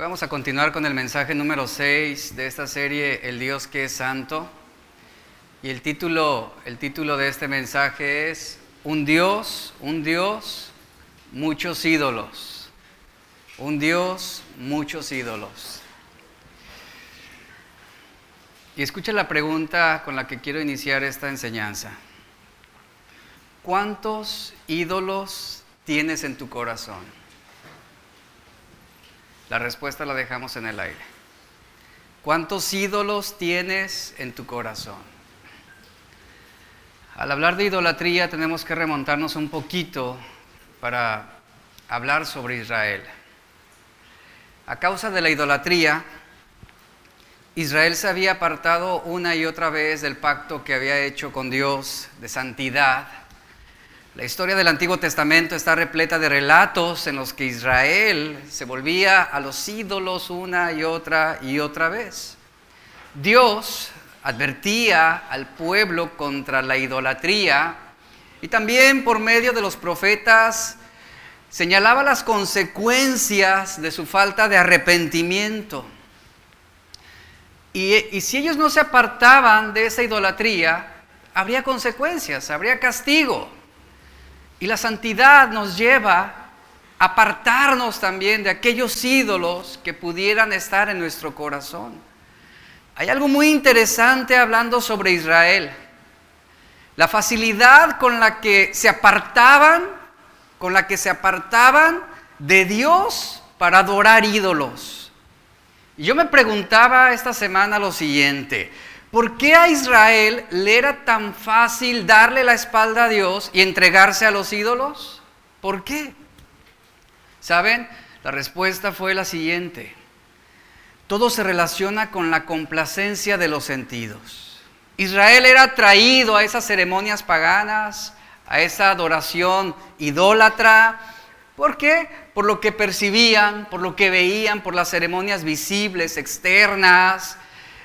vamos a continuar con el mensaje número 6 de esta serie, El Dios que es Santo. Y el título, el título de este mensaje es Un Dios, un Dios, muchos ídolos. Un Dios, muchos ídolos. Y escucha la pregunta con la que quiero iniciar esta enseñanza. ¿Cuántos ídolos tienes en tu corazón? La respuesta la dejamos en el aire. ¿Cuántos ídolos tienes en tu corazón? Al hablar de idolatría tenemos que remontarnos un poquito para hablar sobre Israel. A causa de la idolatría, Israel se había apartado una y otra vez del pacto que había hecho con Dios de santidad la historia del Antiguo Testamento está repleta de relatos en los que Israel se volvía a los ídolos una y otra y otra vez. Dios advertía al pueblo contra la idolatría y también por medio de los profetas señalaba las consecuencias de su falta de arrepentimiento. Y, y, si ellos no se apartaban de esa idolatría, habría consecuencias, habría castigo. Y la santidad nos lleva a apartarnos también de aquellos ídolos que pudieran estar en nuestro corazón. Hay algo muy interesante hablando sobre Israel. La facilidad con la que se apartaban, con la que se apartaban de Dios para adorar ídolos. Y yo me preguntaba esta semana lo siguiente, ¿Por qué a Israel le era tan fácil darle la espalda a Dios y entregarse a los ídolos? ¿Por qué? ¿Saben? La respuesta fue la siguiente. Todo se relaciona con la complacencia de los sentidos. Israel era traído a esas ceremonias paganas, a esa adoración idólatra. ¿Por qué? Por lo que percibían, por lo que veían, por las ceremonias visibles, externas,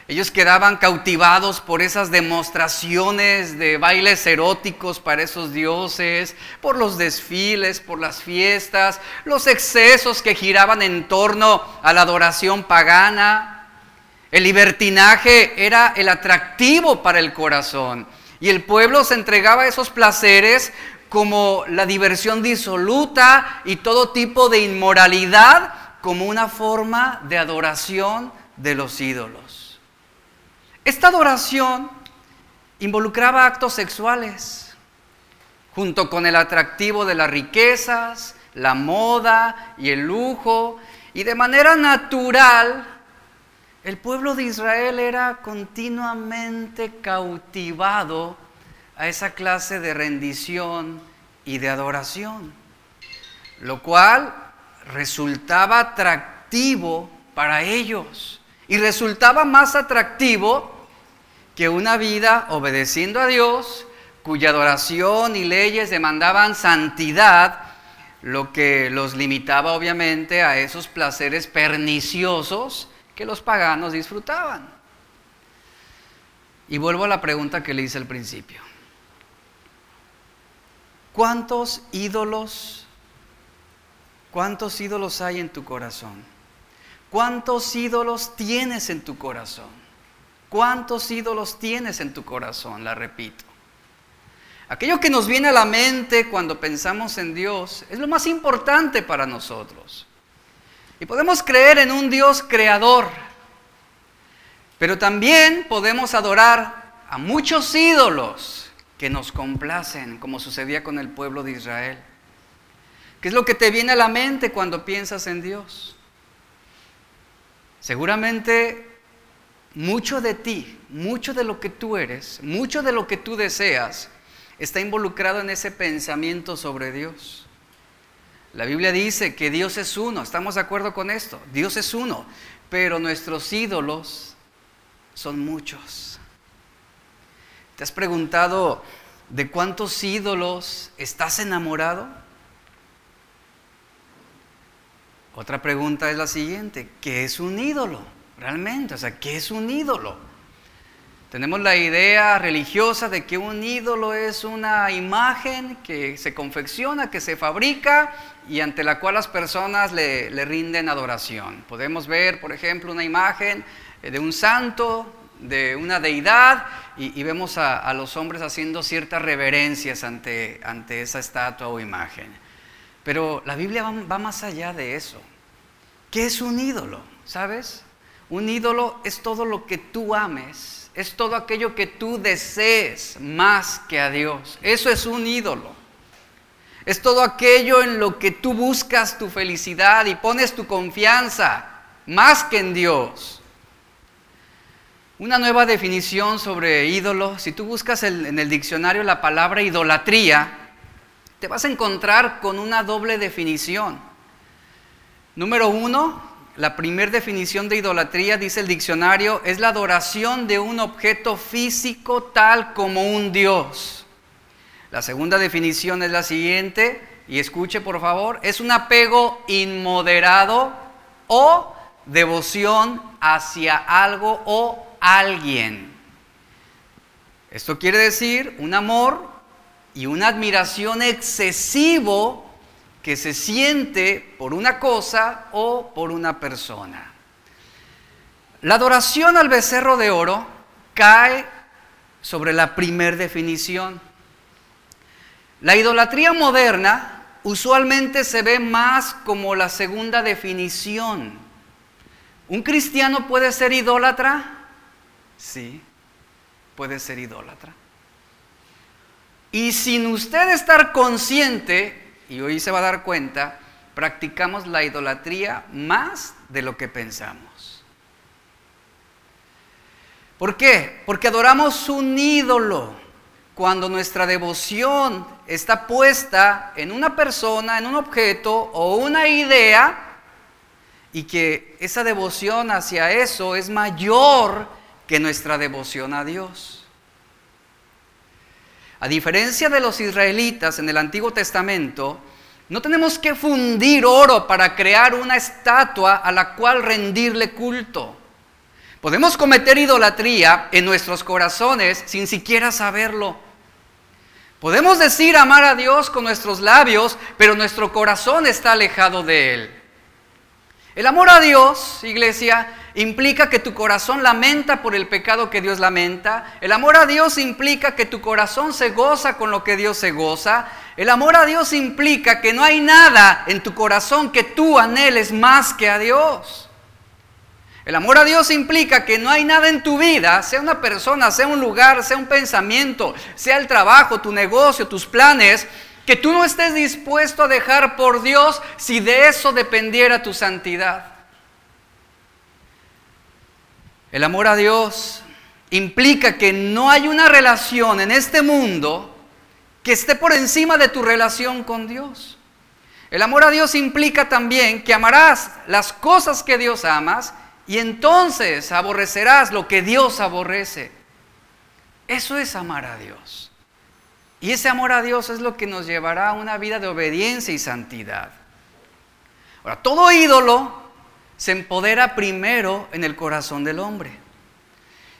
ellos quedaban cautivados por esas demostraciones de bailes eróticos para esos dioses, por los desfiles, por las fiestas, los excesos que giraban en torno a la adoración pagana. El libertinaje era el atractivo para el corazón y el pueblo se entregaba a esos placeres como la diversión disoluta y todo tipo de inmoralidad como una forma de adoración de los ídolos. Esta adoración involucraba actos sexuales, junto con el atractivo de las riquezas, la moda y el lujo, y de manera natural, el pueblo de Israel era continuamente cautivado a esa clase de rendición y de adoración, lo cual resultaba atractivo para ellos y resultaba más atractivo que una vida obedeciendo a Dios, cuya adoración y leyes demandaban santidad, lo que los limitaba obviamente a esos placeres perniciosos que los paganos disfrutaban. Y vuelvo a la pregunta que le hice al principio. ¿Cuántos ídolos, cuántos ídolos hay en tu corazón? ¿Cuántos ídolos tienes en tu corazón? ¿Cuántos ídolos tienes en tu corazón? La repito. Aquello que nos viene a la mente cuando pensamos en Dios es lo más importante para nosotros. Y podemos creer en un Dios creador, pero también podemos adorar a muchos ídolos que nos complacen, como sucedía con el pueblo de Israel. ¿Qué es lo que te viene a la mente cuando piensas en Dios? Seguramente mucho de ti, mucho de lo que tú eres, mucho de lo que tú deseas, está involucrado en ese pensamiento sobre Dios. La Biblia dice que Dios es uno, estamos de acuerdo con esto, Dios es uno, pero nuestros ídolos son muchos. ¿Te has preguntado de cuántos ídolos estás enamorado? Otra pregunta es la siguiente, ¿qué es un ídolo? Realmente, o sea, ¿qué es un ídolo? Tenemos la idea religiosa de que un ídolo es una imagen que se confecciona, que se fabrica y ante la cual las personas le, rinden adoración. Podemos ver, por ejemplo, una imagen eh, de un santo, de una deidad, y, vemos a, los hombres haciendo ciertas reverencias ante, ante esa estatua o imagen. Pero la Biblia va más allá de eso. ¿Qué es un ídolo? ¿Sabes? Un ídolo es todo lo que tú ames es todo aquello que tú desees más que a Dios. Eso es un ídolo. Es todo aquello en lo que tú buscas tu felicidad y pones tu confianza más que en Dios. Una nueva definición sobre ídolo, si tú buscas en el diccionario la palabra idolatría, te vas a encontrar con una doble definición. Número uno, la primera definición de idolatría, dice el diccionario, es la adoración de un objeto físico tal como un Dios. La segunda definición es la siguiente, y escuche por favor, es un apego inmoderado o devoción hacia algo o alguien. Esto quiere decir un amor y una admiración excesivo que se siente por una cosa o por una persona. La adoración al becerro de oro cae sobre la primer definición. La idolatría moderna usualmente se ve más como la segunda definición. ¿Un cristiano puede ser idólatra? Sí, puede ser idólatra. Y sin usted estar consciente, y hoy se va a dar cuenta, practicamos la idolatría más de lo que pensamos. ¿Por qué? Porque adoramos un ídolo cuando nuestra devoción está puesta en una persona, en un objeto o una idea y que esa devoción hacia eso es mayor que nuestra devoción a Dios. A diferencia de los israelitas en el Antiguo Testamento, no tenemos que fundir oro para crear una estatua a la cual rendirle culto. Podemos cometer idolatría en nuestros corazones sin siquiera saberlo. Podemos decir amar a Dios con nuestros labios, pero nuestro corazón está alejado de Él. El amor a Dios, iglesia, implica que tu corazón lamenta por el pecado que Dios lamenta. El amor a Dios implica que tu corazón se goza con lo que Dios se goza. El amor a Dios implica que no hay nada en tu corazón que tú anheles más que a Dios. El amor a Dios implica que no hay nada en tu vida, sea una persona, sea un lugar, sea un pensamiento, sea el trabajo, tu negocio, tus planes, que tú no estés dispuesto a dejar por Dios si de eso dependiera tu santidad. El amor a Dios implica que no hay una relación en este mundo que esté por encima de tu relación con Dios. El amor a Dios implica también que amarás las cosas que Dios amas y entonces aborrecerás lo que Dios aborrece. Eso es amar a Dios. Y ese amor a Dios es lo que nos llevará a una vida de obediencia y santidad. Ahora, todo ídolo se empodera primero en el corazón del hombre.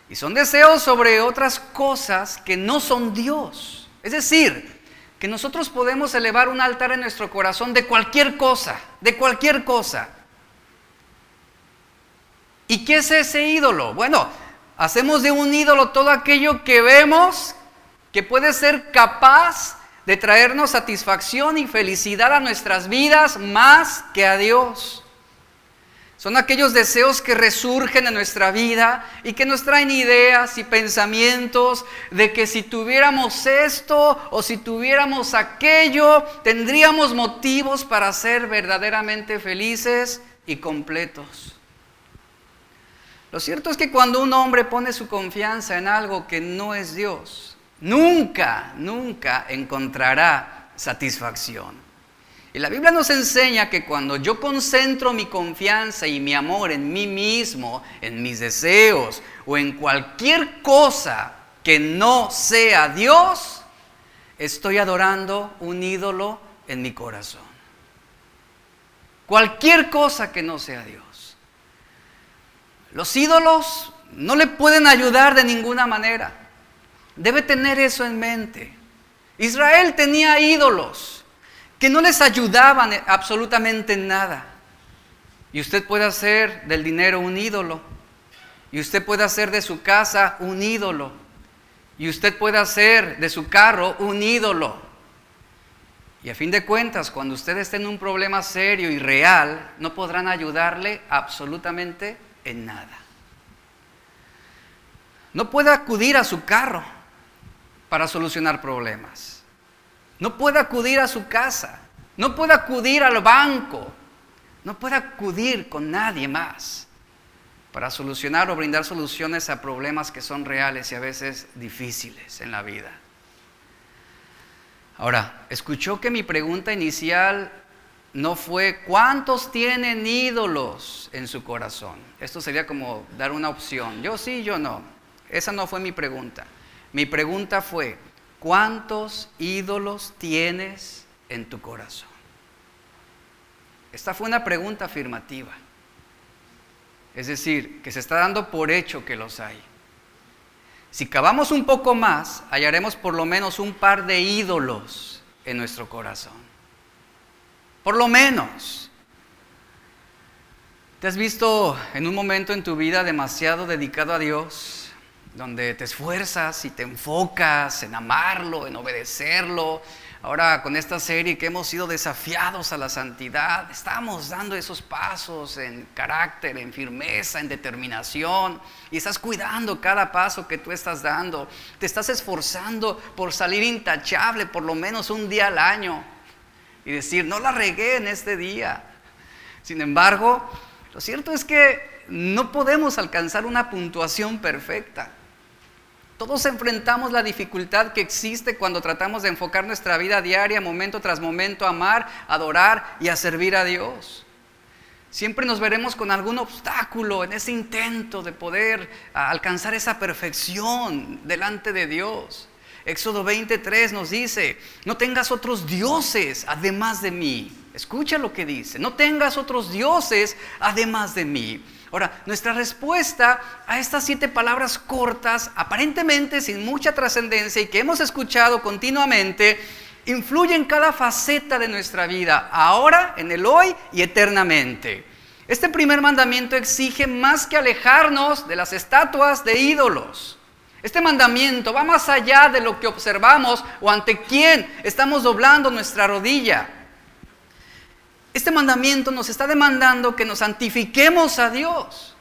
Y son deseos sobre otras cosas que no son Dios. Es decir, que nosotros podemos elevar un altar en nuestro corazón de cualquier cosa, de cualquier cosa. ¿Y qué es ese ídolo? Bueno, hacemos de un ídolo todo aquello que vemos que puede ser capaz de traernos satisfacción y felicidad a nuestras vidas más que a Dios. Son aquellos deseos que resurgen en nuestra vida y que nos traen ideas y pensamientos de que si tuviéramos esto o si tuviéramos aquello, tendríamos motivos para ser verdaderamente felices y completos. Lo cierto es que cuando un hombre pone su confianza en algo que no es Dios, nunca, nunca encontrará satisfacción. Y la Biblia nos enseña que cuando yo concentro mi confianza y mi amor en mí mismo, en mis deseos o en cualquier cosa que no sea Dios, estoy adorando un ídolo en mi corazón. Cualquier cosa que no sea Dios. Los ídolos no le pueden ayudar de ninguna manera. Debe tener eso en mente. Israel tenía ídolos que no les ayudaban absolutamente en nada. Y usted puede hacer del dinero un ídolo. Y usted puede hacer de su casa un ídolo. Y usted puede hacer de su carro un ídolo. Y a fin de cuentas, cuando usted esté en un problema serio y real, no podrán ayudarle absolutamente en nada. No puede acudir a su carro para solucionar problemas. No puede acudir a su casa. No puede acudir al banco. No puede acudir con nadie más para solucionar o brindar soluciones a problemas que son reales y a veces difíciles en la vida. Ahora, escuchó que mi pregunta inicial no fue cuántos tienen ídolos en su corazón. Esto sería como dar una opción. Yo sí, yo no. Esa no fue mi pregunta. Mi pregunta fue, ¿cuántos ídolos tienes en tu corazón? Esta fue una pregunta afirmativa. Es decir, que se está dando por hecho que los hay. Si cavamos un poco más, hallaremos por lo menos un par de ídolos en nuestro corazón. Por lo menos. ¿Te has visto en un momento en tu vida demasiado dedicado a Dios? Donde te esfuerzas y te enfocas en amarlo, en obedecerlo, Ahora con esta serie que hemos sido desafiados a la santidad, estamos dando esos pasos en carácter, en firmeza, en determinación. Y estás cuidando cada paso que tú estás dando. Te estás esforzando por salir intachable por lo menos un día al año. Y decir, no la regué en este día. Sin embargo, lo cierto es que no podemos alcanzar una puntuación perfecta. Todos enfrentamos la dificultad que existe cuando tratamos de enfocar nuestra vida diaria, momento tras momento, a amar, adorar y a servir a Dios. Siempre nos veremos con algún obstáculo en ese intento de poder alcanzar esa perfección delante de Dios. Éxodo 23 nos dice, no tengas otros dioses además de mí. Escucha lo que dice, no tengas otros dioses además de mí. Ahora, nuestra respuesta a estas siete palabras cortas, aparentemente sin mucha trascendencia y que hemos escuchado continuamente, influye en cada faceta de nuestra vida, ahora, en el hoy y eternamente. Este primer mandamiento exige más que alejarnos de las estatuas de ídolos. Este mandamiento va más allá de lo que observamos o ante quién estamos doblando nuestra rodilla. Este mandamiento nos está demandando que nos santifiquemos a Dios,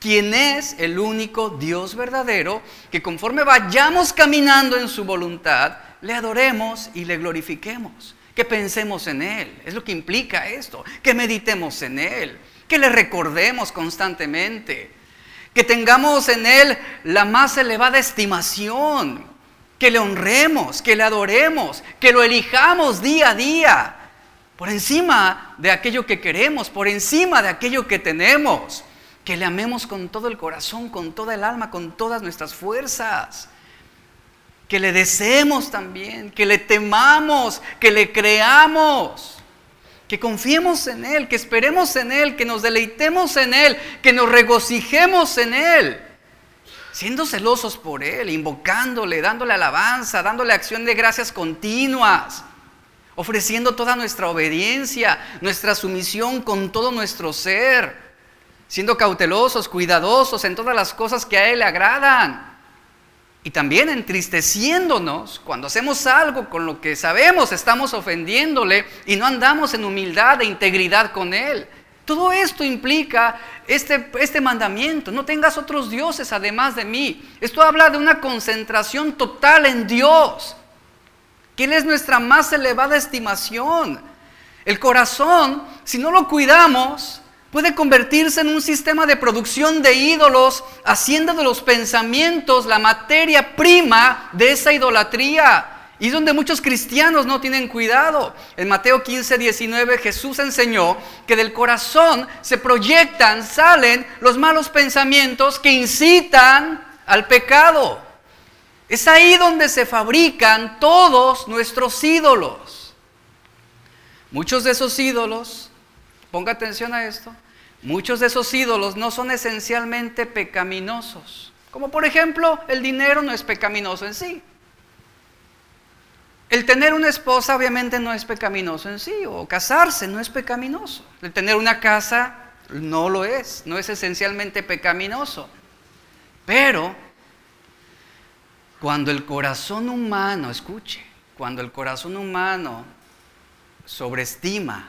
quien es el único Dios verdadero, que conforme vayamos caminando en su voluntad, le adoremos y le glorifiquemos, que pensemos en Él. Es lo que implica esto, que meditemos en Él, que le recordemos constantemente, que tengamos en Él la más elevada estimación, que le honremos, que le adoremos, que lo elijamos día a día por encima de aquello que queremos, por encima de aquello que tenemos. Que le amemos con todo el corazón, con toda el alma, con todas nuestras fuerzas. Que le deseemos también, que le temamos, que le creamos. Que confiemos en Él, que esperemos en Él, que nos deleitemos en Él, que nos regocijemos en Él. Siendo celosos por Él, invocándole, dándole alabanza, dándole acción de gracias continuas ofreciendo toda nuestra obediencia, nuestra sumisión con todo nuestro ser, siendo cautelosos, cuidadosos en todas las cosas que a Él le agradan. Y también entristeciéndonos cuando hacemos algo con lo que sabemos estamos ofendiéndole y no andamos en humildad e integridad con Él. Todo esto implica este, este mandamiento, no tengas otros dioses además de mí. Esto habla de una concentración total en Dios que Él es nuestra más elevada estimación. El corazón, si no lo cuidamos, puede convertirse en un sistema de producción de ídolos, haciendo de los pensamientos la materia prima de esa idolatría. Y donde muchos cristianos no tienen cuidado. En Mateo 15, 19 Jesús enseñó que del corazón se proyectan, salen los malos pensamientos que incitan al pecado. Es ahí donde se fabrican todos nuestros ídolos. Muchos de esos ídolos, ponga atención a esto, muchos de esos ídolos no son esencialmente pecaminosos. Como por ejemplo, el dinero no es pecaminoso en sí. El tener una esposa obviamente no es pecaminoso en sí, o casarse no es pecaminoso. El tener una casa no lo es, no es esencialmente pecaminoso. Pero cuando el corazón humano, escuche, cuando el corazón humano sobreestima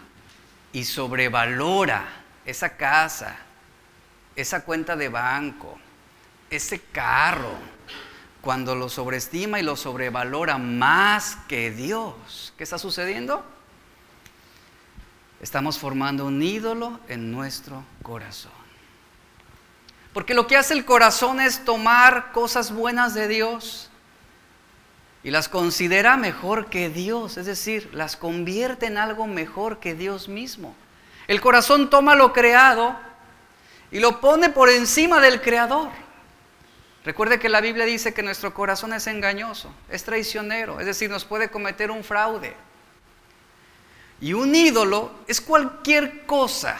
y sobrevalora esa casa, esa cuenta de banco, ese carro, cuando lo sobreestima y lo sobrevalora más que Dios, ¿qué está sucediendo? Estamos formando un ídolo en nuestro corazón. Porque lo que hace el corazón es tomar cosas buenas de Dios y las considera mejor que Dios, es decir, las convierte en algo mejor que Dios mismo. El corazón toma lo creado y lo pone por encima del creador. Recuerde que la Biblia dice que nuestro corazón es engañoso, es traicionero, es decir, nos puede cometer un fraude. Y un ídolo es cualquier cosa,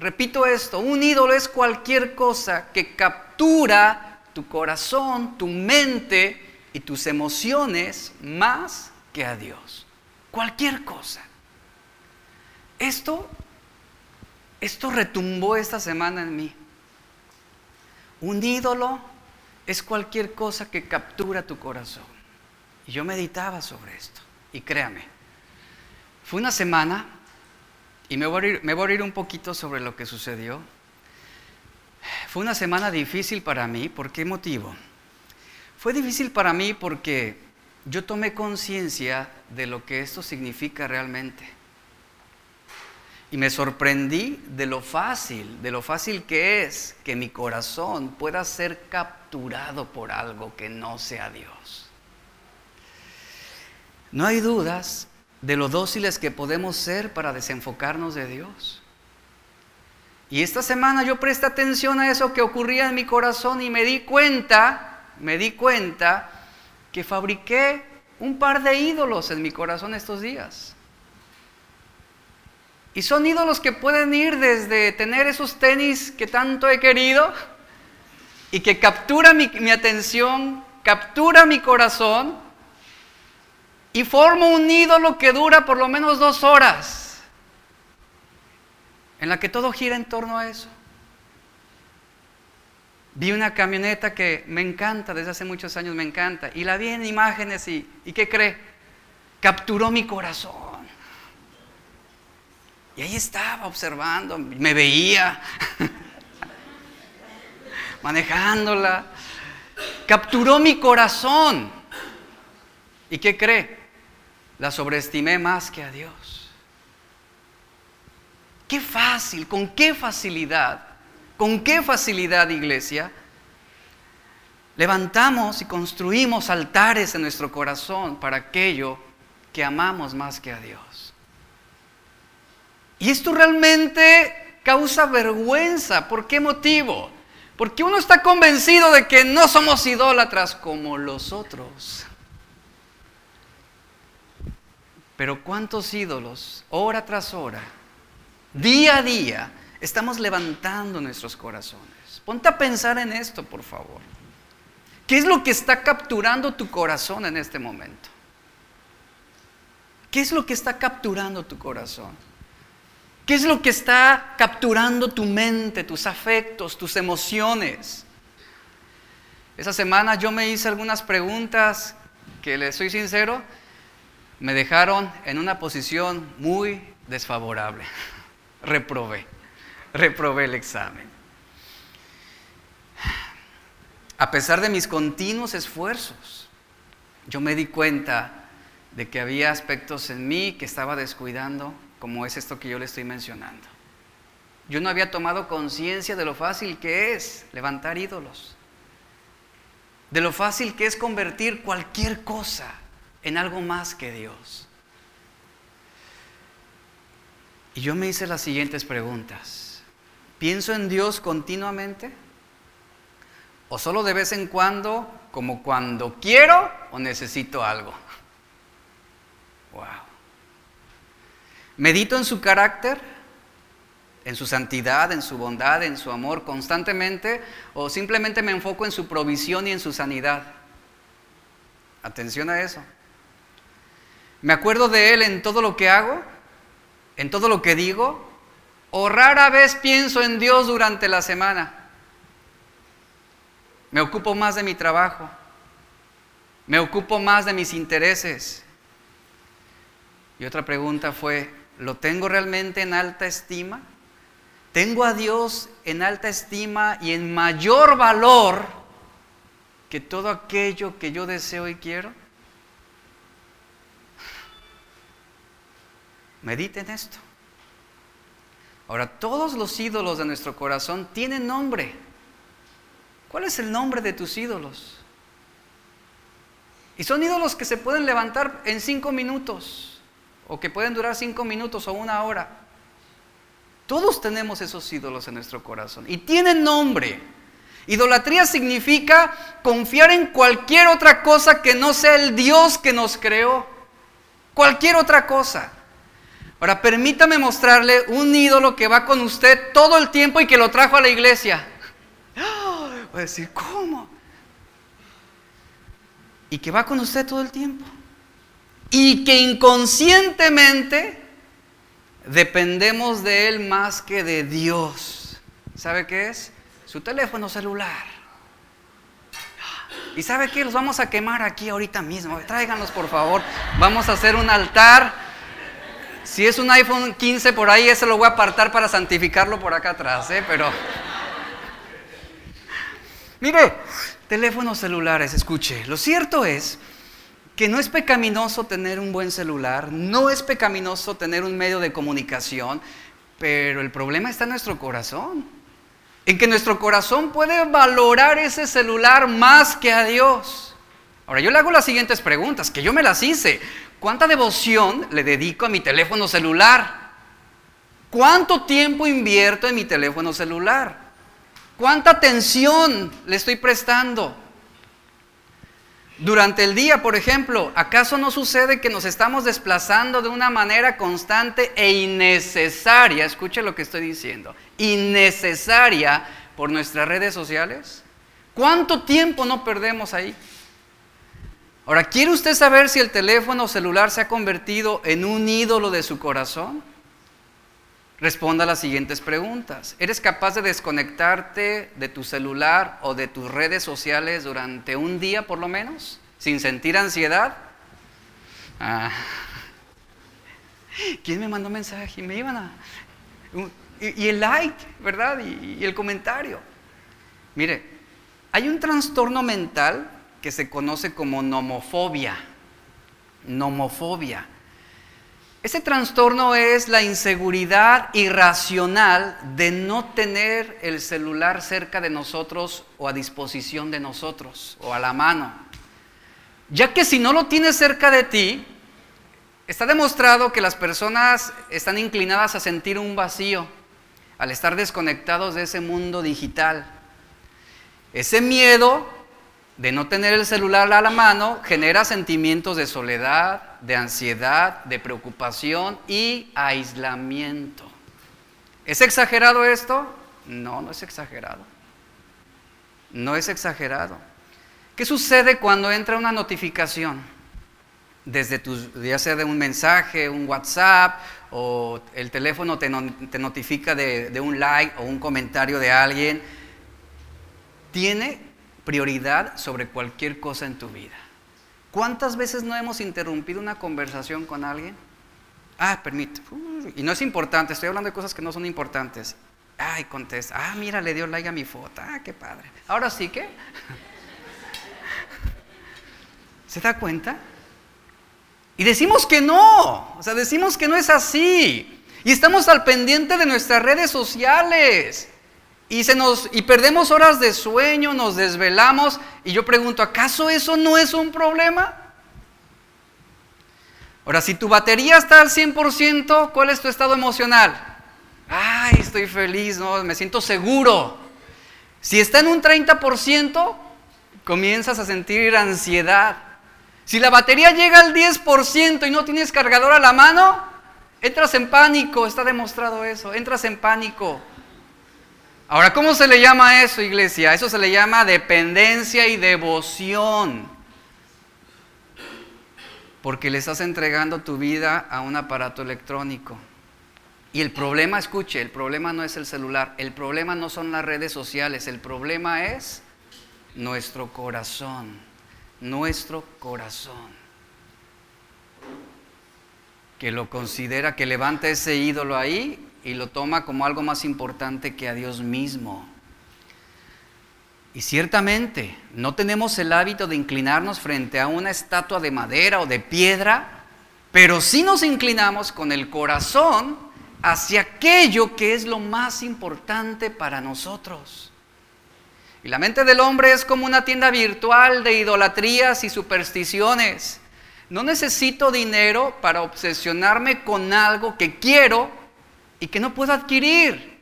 repito esto, un ídolo es cualquier cosa que captura tu corazón, tu mente, y tus emociones más que a Dios. Cualquier cosa. Esto, esto retumbó esta semana en mí. Un ídolo es cualquier cosa que captura tu corazón. Y yo meditaba sobre esto. Y créame, fue una semana, y me voy, a ir, me voy a ir un poquito sobre lo que sucedió. Fue una semana difícil para mí. ¿Por qué motivo? Fue difícil para mí porque yo tomé conciencia de lo que esto significa realmente. Y me sorprendí de lo fácil, de lo fácil que es que mi corazón pueda ser capturado por algo que no sea Dios. No hay dudas de lo dóciles que podemos ser para desenfocarnos de Dios. Y esta semana yo presté atención a eso que ocurría en mi corazón y me di cuenta me di cuenta que fabriqué un par de ídolos en mi corazón estos días. Y son ídolos que pueden ir desde tener esos tenis que tanto he querido y que captura mi, atención, captura mi corazón y formo un ídolo que dura por lo menos dos horas, en la que todo gira en torno a eso. Vi una camioneta que me encanta, desde hace muchos años me encanta, y la vi en imágenes y, ¿y qué cree? Capturó mi corazón. Y ahí estaba observando, me veía, manejándola. Capturó mi corazón. ¿Y qué cree? La sobreestimé más que a Dios. Qué fácil, con qué facilidad ¿Con qué facilidad, iglesia? Levantamos y construimos altares en nuestro corazón para aquello que amamos más que a Dios. Y esto realmente causa vergüenza. ¿Por qué motivo? Porque uno está convencido de que no somos idólatras como los otros. Pero ¿cuántos ídolos, hora tras hora, día a día, estamos levantando nuestros corazones. Ponte a pensar en esto, por favor. ¿Qué es lo que está capturando tu corazón en este momento? ¿Qué es lo que está capturando tu corazón? ¿Qué es lo que está capturando tu mente, tus afectos, tus emociones? Esa semana yo me hice algunas preguntas que, les soy sincero, me dejaron en una posición muy desfavorable. Reprobé reprobé el examen. A pesar de mis continuos esfuerzos, yo me di cuenta de que había aspectos en mí que estaba descuidando, como es esto que yo le estoy mencionando. Yo no había tomado conciencia de lo fácil que es levantar ídolos, de lo fácil que es convertir cualquier cosa en algo más que Dios. Y yo me hice las siguientes preguntas. ¿Pienso en Dios continuamente? ¿O solo de vez en cuando, como cuando quiero o necesito algo? Wow. ¿Medito en su carácter? en su santidad, en su bondad, en su amor constantemente, o simplemente me enfoco en su provisión y en su sanidad. Atención a eso. ¿Me acuerdo de Él en todo lo que hago? ¿En todo lo que digo? ¿O rara vez pienso en Dios durante la semana? Me ocupo más de mi trabajo. Me ocupo más de mis intereses. Y otra pregunta fue, ¿lo tengo realmente en alta estima? ¿Tengo a Dios en alta estima y en mayor valor que todo aquello que yo deseo y quiero? Mediten esto. Ahora, todos los ídolos de nuestro corazón tienen nombre. ¿Cuál es el nombre de tus ídolos? Y son ídolos que se pueden levantar en cinco minutos, o que pueden durar cinco minutos o una hora. Todos tenemos esos ídolos en nuestro corazón y tienen nombre. Idolatría significa confiar en cualquier otra cosa que no sea el Dios que nos creó. Cualquier otra cosa. Ahora, permítame mostrarle un ídolo que va con usted todo el tiempo y que lo trajo a la iglesia. Voy a decir, ¿cómo? Y que va con usted todo el tiempo. Y que inconscientemente dependemos de Él más que de Dios. ¿Sabe qué es? Su teléfono celular. ¿Y sabe qué? Los vamos a quemar aquí ahorita mismo. Tráiganlos por favor. Vamos a hacer un altar si es un iPhone 15 por ahí, ese lo voy a apartar para santificarlo por acá atrás, ¿eh? Pero. Mire, teléfonos celulares, escuche. Lo cierto es que no es pecaminoso tener un buen celular, no es pecaminoso tener un medio de comunicación, pero el problema está en nuestro corazón. En que nuestro corazón puede valorar ese celular más que a Dios. Ahora yo le hago las siguientes preguntas, que yo me las hice. ¿Cuánta devoción le dedico a mi teléfono celular? ¿Cuánto tiempo invierto en mi teléfono celular? ¿Cuánta atención le estoy prestando? Durante el día, por ejemplo, ¿acaso no sucede que nos estamos desplazando de una manera constante e innecesaria? Escuche lo que estoy diciendo. Innecesaria por nuestras redes sociales. ¿Cuánto tiempo no perdemos ahí? Ahora, ¿quiere usted saber si el teléfono celular se ha convertido en un ídolo de su corazón? Responda a las siguientes preguntas. ¿Eres capaz de desconectarte de tu celular o de tus redes sociales durante un día por lo menos? ¿Sin sentir ansiedad? Ah. ¿Quién me mandó mensaje? Me iban a... Y, el like, ¿verdad? y el comentario. Mire, hay un trastorno mental que se conoce como nomofobia. Nomofobia. Ese trastorno es la inseguridad irracional de no tener el celular cerca de nosotros o a disposición de nosotros o a la mano. Ya que si no lo tienes cerca de ti, está demostrado que las personas están inclinadas a sentir un vacío al estar desconectados de ese mundo digital. Ese miedo de no tener el celular a la mano genera sentimientos de soledad, de ansiedad, de preocupación y aislamiento. ¿Es exagerado esto? No, no es exagerado. No es exagerado. ¿Qué sucede cuando entra una notificación? Desde tu, ya sea de un mensaje, un WhatsApp, o el teléfono te, notifica de, de un like o un comentario de alguien. Tiene prioridad sobre cualquier cosa en tu vida. ¿Cuántas veces no hemos interrumpido una conversación con alguien? Ah, permite. Y no es importante, estoy hablando de cosas que no son importantes. Ay, contesta. Ah, mira, le dio like a mi foto. Ah, qué padre. Ahora sí que. ¿Se da cuenta? Y decimos que no. O sea, decimos que no es así. Y estamos al pendiente de nuestras redes sociales y, se nos, y perdemos horas de sueño, nos desvelamos. Y yo pregunto, ¿acaso eso no es un problema? Ahora, si tu batería está al 100%, ¿cuál es tu estado emocional? Ay, estoy feliz, ¿no? me siento seguro. Si está en un 30%, comienzas a sentir ansiedad. Si la batería llega al 10% y no tienes cargador a la mano, Entras en pánico, está demostrado eso, entras en pánico. Ahora, ¿cómo se le llama eso, iglesia? Eso se le llama dependencia y devoción. Porque le estás entregando tu vida a un aparato electrónico. Y el problema, escuche, el problema no es el celular, el problema no son las redes sociales, el problema es nuestro corazón, nuestro corazón. Que lo considera, que levanta ese ídolo ahí y lo toma como algo más importante que a Dios mismo. Y ciertamente no tenemos el hábito de inclinarnos frente a una estatua de madera o de piedra, pero sí nos inclinamos con el corazón hacia aquello que es lo más importante para nosotros. Y la mente del hombre es como una tienda virtual de idolatrías y supersticiones. No necesito dinero para obsesionarme con algo que quiero y que no puedo adquirir.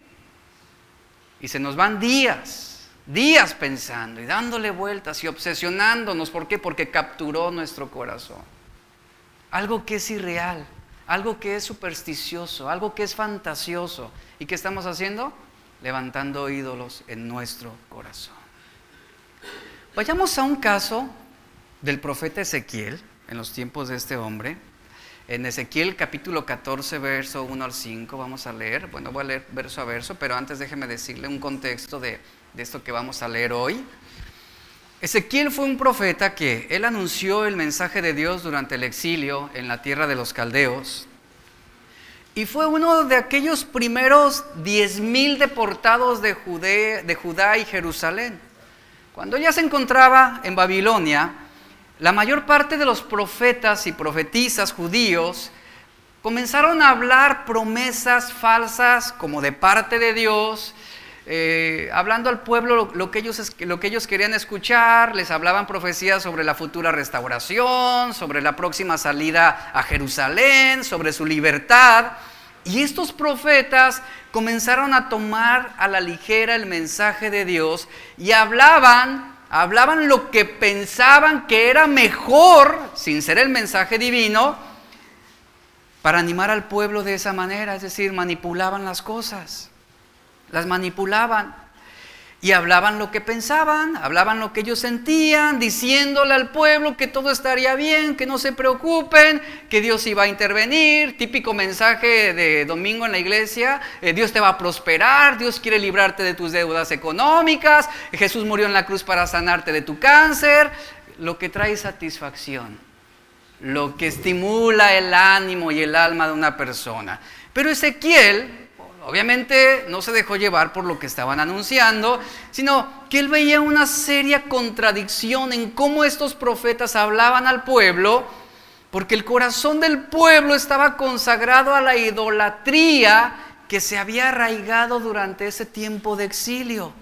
Y se nos van días, días pensando y dándole vueltas y obsesionándonos. ¿Por qué? Porque capturó nuestro corazón. Algo que es irreal algo que es supersticioso, algo que es fantasioso. ¿Y qué estamos haciendo? Levantando ídolos en nuestro corazón. Vayamos a un caso del profeta Ezequiel en los tiempos de este hombre. En Ezequiel capítulo 14, verso 1 al 5, vamos a leer. Bueno, voy a leer verso a verso, pero antes déjeme decirle un contexto de, de esto que vamos a leer hoy. Ezequiel fue un profeta que él anunció el mensaje de Dios durante el exilio en la tierra de los caldeos. Y fue uno de aquellos primeros diez mil deportados de, de Judá y Jerusalén. Cuando ya se encontraba en Babilonia, la mayor parte de los profetas y profetisas judíos comenzaron a hablar promesas falsas como de parte de Dios eh, hablando al pueblo lo, que ellos, lo que ellos querían escuchar, les hablaban profecías sobre la futura restauración, sobre la próxima salida a Jerusalén, sobre su libertad. Y estos profetas comenzaron a tomar a la ligera el mensaje de Dios y hablaban, hablaban lo que pensaban que era mejor, sin ser el mensaje divino, para animar al pueblo de esa manera, es decir, manipulaban las cosas las manipulaban y hablaban lo que pensaban, hablaban lo que ellos sentían, diciéndole al pueblo que todo estaría bien, que no se preocupen, que Dios iba a intervenir, típico mensaje de domingo en la iglesia, eh, Dios te va a prosperar, Dios quiere librarte de tus deudas económicas, Jesús murió en la cruz para sanarte de tu cáncer, lo que trae satisfacción, lo que estimula el ánimo y el alma de una persona. Pero Ezequiel Obviamente no se dejó llevar por lo que estaban anunciando, sino que él veía una seria contradicción en cómo estos profetas hablaban al pueblo, porque el corazón del pueblo estaba consagrado a la idolatría que se había arraigado durante ese tiempo de exilio.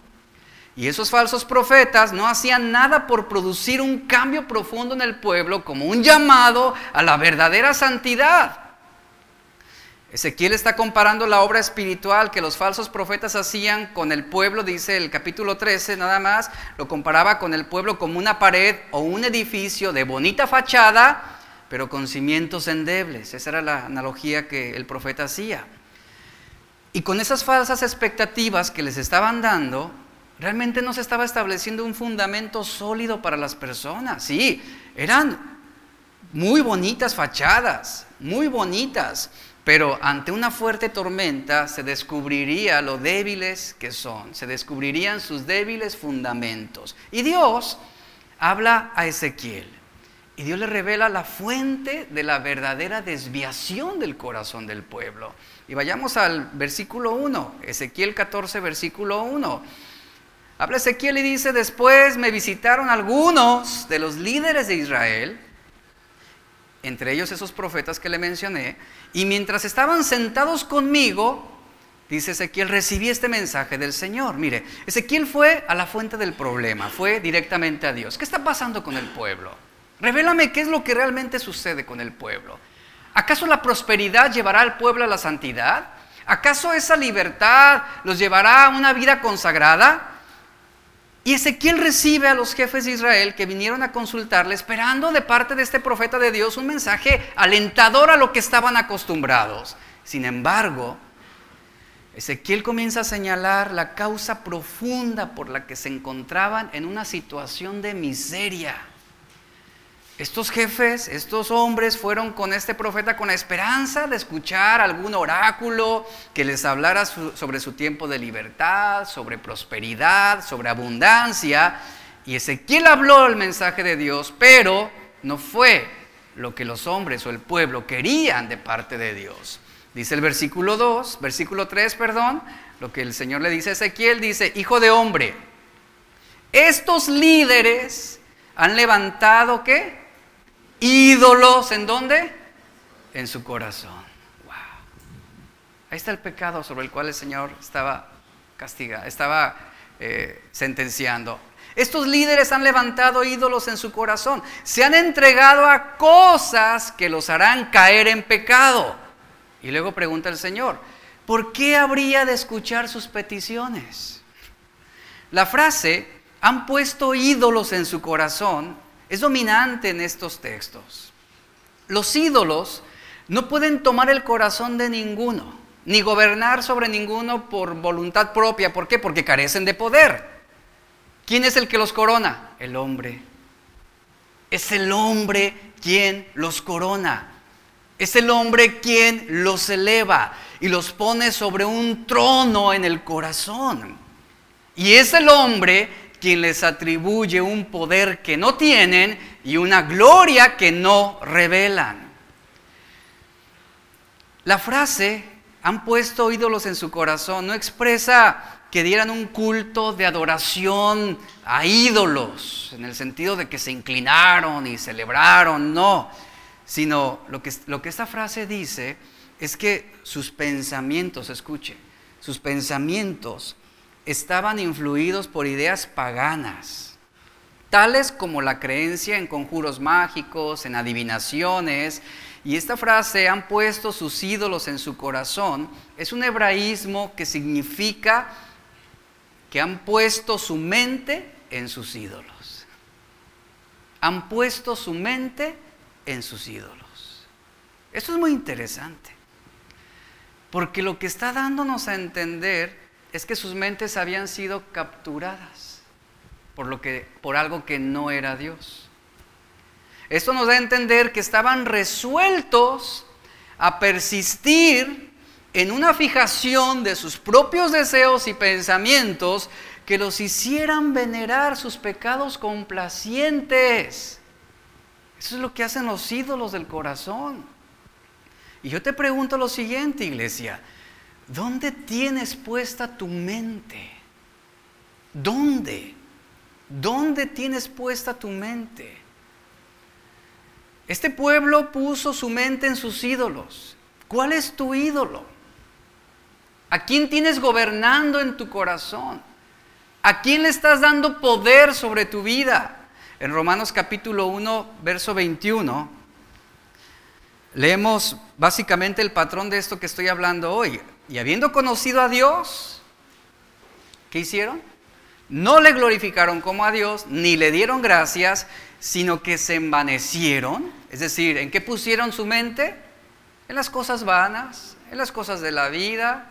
Y esos falsos profetas no hacían nada por producir un cambio profundo en el pueblo como un llamado a la verdadera santidad. Ezequiel está comparando la obra espiritual que los falsos profetas hacían con el pueblo, dice el capítulo 13 nada más, lo comparaba con el pueblo como una pared o un edificio de bonita fachada, pero con cimientos endebles. Esa era la analogía que el profeta hacía. Y con esas falsas expectativas que les estaban dando, realmente no se estaba estableciendo un fundamento sólido para las personas. Sí, eran muy bonitas fachadas, muy bonitas, pero ante una fuerte tormenta se descubriría lo débiles que son, se descubrirían sus débiles fundamentos. Y Dios habla a Ezequiel. Y Dios le revela la fuente de la verdadera desviación del corazón del pueblo. Y vayamos al versículo 1, Ezequiel 14, versículo 1. Habla Ezequiel y dice, después me visitaron algunos de los líderes de Israel entre ellos esos profetas que le mencioné, y mientras estaban sentados conmigo, dice Ezequiel, recibí este mensaje del Señor. Mire, Ezequiel fue a la fuente del problema, fue directamente a Dios. ¿Qué está pasando con el pueblo? Revélame qué es lo que realmente sucede con el pueblo. ¿Acaso la prosperidad llevará al pueblo a la santidad? ¿Acaso esa libertad los llevará a una vida consagrada? Y Ezequiel recibe a los jefes de Israel que vinieron a consultarle, esperando de parte de este profeta de Dios un mensaje alentador a lo que estaban acostumbrados. Sin embargo, Ezequiel comienza a señalar la causa profunda por la que se encontraban en una situación de miseria. Estos jefes, estos hombres fueron con este profeta con la esperanza de escuchar algún oráculo que les hablara sobre su tiempo de libertad, sobre prosperidad, sobre abundancia. Y Ezequiel habló el mensaje de Dios, pero no fue lo que los hombres o el pueblo querían de parte de Dios. Dice el versículo 2, versículo 3, perdón, lo que el Señor le dice a Ezequiel, dice, hijo de hombre, estos líderes han levantado qué? Ídolos en dónde? En su corazón. Wow. Ahí está el pecado sobre el cual el Señor estaba castigando, estaba eh, sentenciando. Estos líderes han levantado ídolos en su corazón, se han entregado a cosas que los harán caer en pecado. Y luego pregunta el Señor, ¿por qué habría de escuchar sus peticiones? La frase, han puesto ídolos en su corazón, es dominante en estos textos. Los ídolos no pueden tomar el corazón de ninguno, ni gobernar sobre ninguno por voluntad propia. ¿Por qué? Porque carecen de poder. ¿Quién es el que los corona? El hombre. Es el hombre quien los corona. Es el hombre quien los eleva y los pone sobre un trono en el corazón. Y es el hombre quien les atribuye un poder que no tienen y una gloria que no revelan. La frase, han puesto ídolos en su corazón, no expresa que dieran un culto de adoración a ídolos, en el sentido de que se inclinaron y celebraron, no, sino lo que, lo que esta frase dice es que sus pensamientos, escuche, sus pensamientos estaban influidos por ideas paganas, tales como la creencia en conjuros mágicos, en adivinaciones, y esta frase, han puesto sus ídolos en su corazón, es un hebraísmo que significa que han puesto su mente en sus ídolos. Han puesto su mente en sus ídolos. Esto es muy interesante, porque lo que está dándonos a entender es que sus mentes habían sido capturadas por, lo que, por algo que no era Dios. Esto nos da a entender que estaban resueltos a persistir en una fijación de sus propios deseos y pensamientos que los hicieran venerar sus pecados complacientes. Eso es lo que hacen los ídolos del corazón. Y yo te pregunto lo siguiente, iglesia, ¿Dónde tienes puesta tu mente? ¿Dónde? ¿Dónde tienes puesta tu mente? Este pueblo puso su mente en sus ídolos. ¿Cuál es tu ídolo? ¿A quién tienes gobernando en tu corazón? ¿A quién le estás dando poder sobre tu vida? En Romanos capítulo 1, verso 21, leemos básicamente el patrón de esto que estoy hablando hoy. Y habiendo conocido a Dios, ¿qué hicieron? No le glorificaron como a Dios, ni le dieron gracias, sino que se envanecieron. Es decir, ¿en qué pusieron su mente? En las cosas vanas, en las cosas de la vida,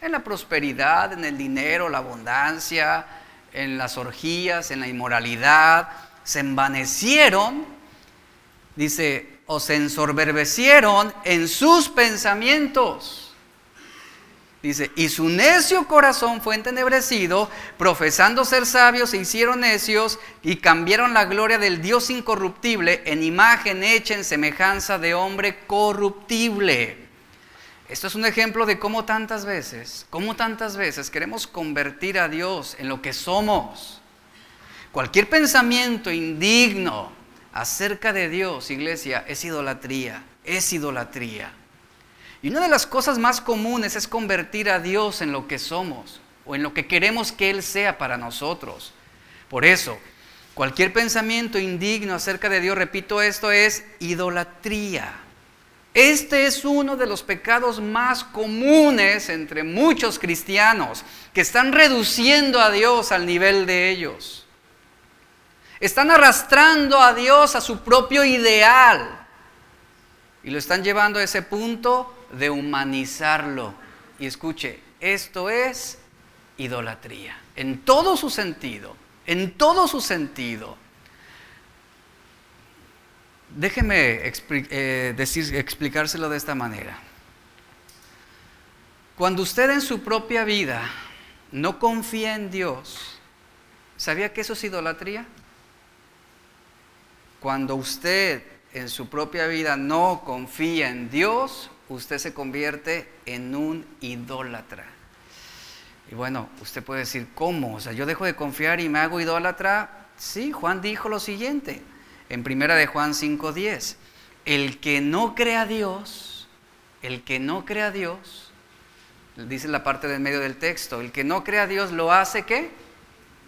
en la prosperidad, en el dinero, la abundancia, en las orgías, en la inmoralidad. Se envanecieron, dice, o se ensoberbecieron en sus pensamientos Dice, y su necio corazón fue entenebrecido, profesando ser sabios se hicieron necios y cambiaron la gloria del Dios incorruptible en imagen hecha en semejanza de hombre corruptible. Esto es un ejemplo de cómo tantas veces, cómo tantas veces queremos convertir a Dios en lo que somos. Cualquier pensamiento indigno acerca de Dios, iglesia, es idolatría, es idolatría. Y una de las cosas más comunes es convertir a Dios en lo que somos o en lo que queremos que Él sea para nosotros. Por eso, cualquier pensamiento indigno acerca de Dios, repito esto, es idolatría. Este es uno de los pecados más comunes entre muchos cristianos que están reduciendo a Dios al nivel de ellos. Están arrastrando a Dios a su propio ideal y lo están llevando a ese punto de humanizarlo. Y escuche, esto es idolatría, en todo su sentido, en todo su sentido. Déjeme eh, decir, explicárselo de esta manera. Cuando usted en su propia vida no confía en Dios, ¿sabía que eso es idolatría? Cuando usted en su propia vida no confía en Dios, usted se convierte en un idólatra. Y bueno, usted puede decir, ¿cómo? O sea, yo dejo de confiar y me hago idólatra. Sí, Juan dijo lo siguiente en primera de Juan 5:10. El que no crea a Dios, el que no crea a Dios, dice la parte del medio del texto, el que no crea a Dios lo hace qué?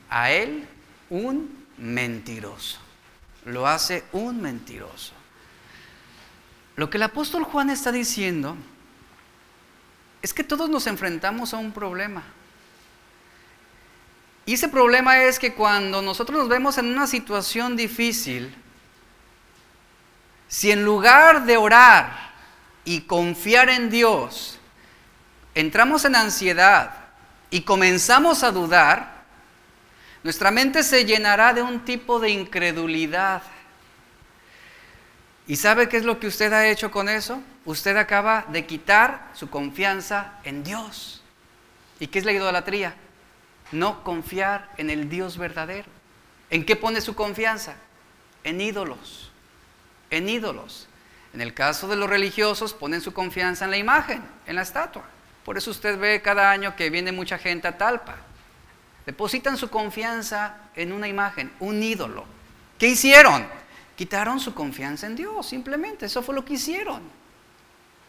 A él un mentiroso. Lo hace un mentiroso. Lo que el apóstol Juan está diciendo es que todos nos enfrentamos a un problema. Y ese problema es que cuando nosotros nos vemos en una situación difícil, si en lugar de orar y confiar en Dios, entramos en ansiedad y comenzamos a dudar, nuestra mente se llenará de un tipo de incredulidad. ¿Y sabe qué es lo que usted ha hecho con eso? Usted acaba de quitar su confianza en Dios. ¿Y qué es la idolatría? No confiar en el Dios verdadero. ¿En qué pone su confianza? En ídolos en ídolos. En el caso de los religiosos ponen su confianza en la imagen, en la estatua. Por eso usted ve cada año que viene mucha gente a Talpa. Depositan su confianza en una imagen, un ídolo. ¿Qué hicieron? Quitaron su confianza en Dios, simplemente. Eso fue lo que hicieron.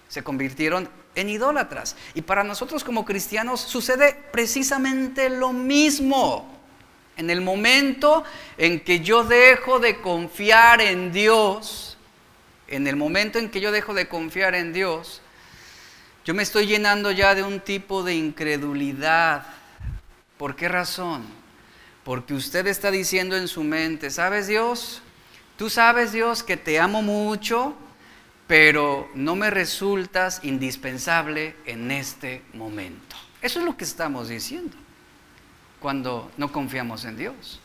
Se convirtieron en idólatras. Y para nosotros como cristianos sucede precisamente lo mismo. En el momento en que yo dejo de confiar en Dios, en el momento en que yo dejo de confiar en Dios, yo me estoy llenando ya de un tipo de incredulidad. ¿Por qué razón? Porque usted está diciendo en su mente, ¿sabes Dios? Tú sabes Dios que te amo mucho, pero no me resultas indispensable en este momento. Eso es lo que estamos diciendo cuando no confiamos en Dios.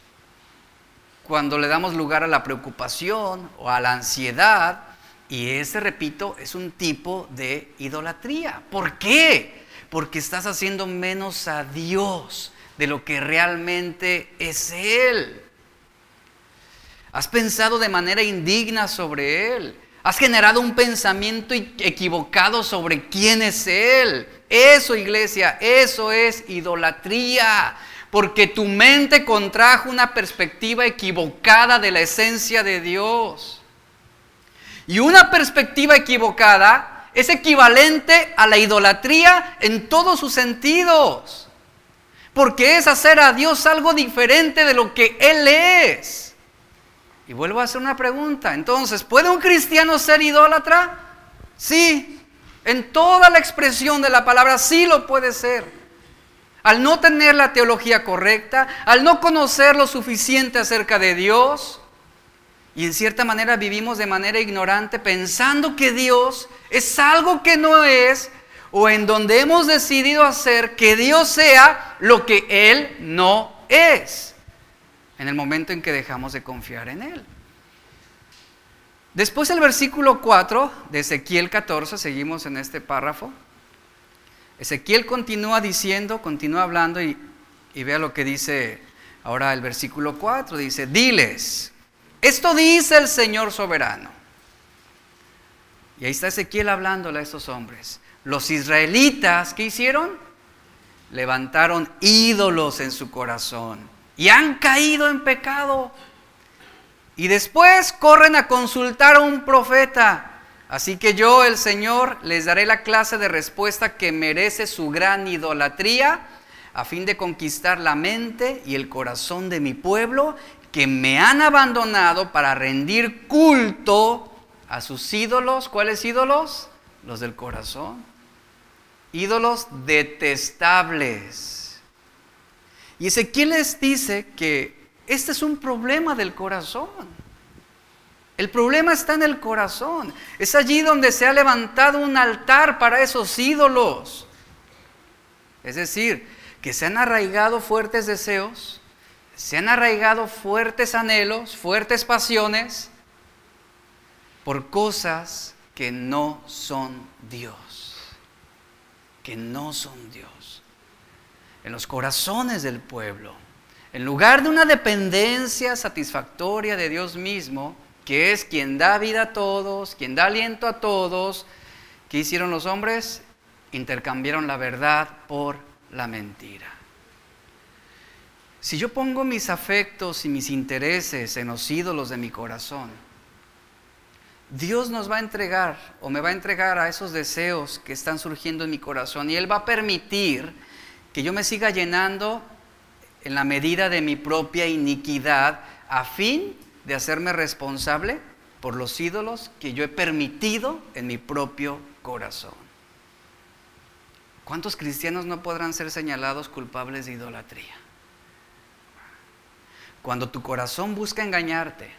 Cuando le damos lugar a la preocupación o a la ansiedad, y ese, repito, es un tipo de idolatría. ¿Por qué? Porque estás haciendo menos a Dios de lo que realmente es Él. Has pensado de manera indigna sobre Él. Has generado un pensamiento equivocado sobre quién es Él. Eso, iglesia, eso es idolatría porque tu mente contrajo una perspectiva equivocada de la esencia de Dios. Y una perspectiva equivocada es equivalente a la idolatría en todos sus sentidos, porque es hacer a Dios algo diferente de lo que Él es. Y vuelvo a hacer una pregunta, entonces, ¿puede un cristiano ser idólatra? Sí, en toda la expresión de la palabra sí lo puede ser. Al no tener la teología correcta, al no conocer lo suficiente acerca de Dios, y en cierta manera vivimos de manera ignorante pensando que Dios es algo que no es, o en donde hemos decidido hacer que Dios sea lo que Él no es, en el momento en que dejamos de confiar en Él. Después el versículo 4 de Ezequiel 14, seguimos en este párrafo, Ezequiel continúa diciendo, continúa hablando y, vea lo que dice ahora el versículo 4. Dice, diles, esto dice el Señor soberano. Y ahí está Ezequiel hablándole a estos hombres. Los israelitas, ¿qué hicieron? Levantaron ídolos en su corazón y han caído en pecado. Y después corren a consultar a un profeta Así que yo, el Señor, les daré la clase de respuesta que merece su gran idolatría a fin de conquistar la mente y el corazón de mi pueblo que me han abandonado para rendir culto a sus ídolos. ¿Cuáles ídolos? Los del corazón. Ídolos detestables. Y Ezequiel les dice que este es un problema del corazón. El problema está en el corazón. Es allí donde se ha levantado un altar para esos ídolos. Es decir, que se han arraigado fuertes deseos, se han arraigado fuertes anhelos, fuertes pasiones por cosas que no son Dios, que no son Dios. En los corazones del pueblo, en lugar de una dependencia satisfactoria de Dios mismo, que es quien da vida a todos, quien da aliento a todos, ¿qué hicieron los hombres? Intercambiaron la verdad por la mentira. Si yo pongo mis afectos y mis intereses en los ídolos de mi corazón, Dios nos va a entregar o me va a entregar a esos deseos que están surgiendo en mi corazón y Él va a permitir que yo me siga llenando en la medida de mi propia iniquidad a fin de hacerme responsable por los ídolos que yo he permitido en mi propio corazón. ¿Cuántos cristianos no podrán ser señalados culpables de idolatría? Cuando tu corazón busca engañarte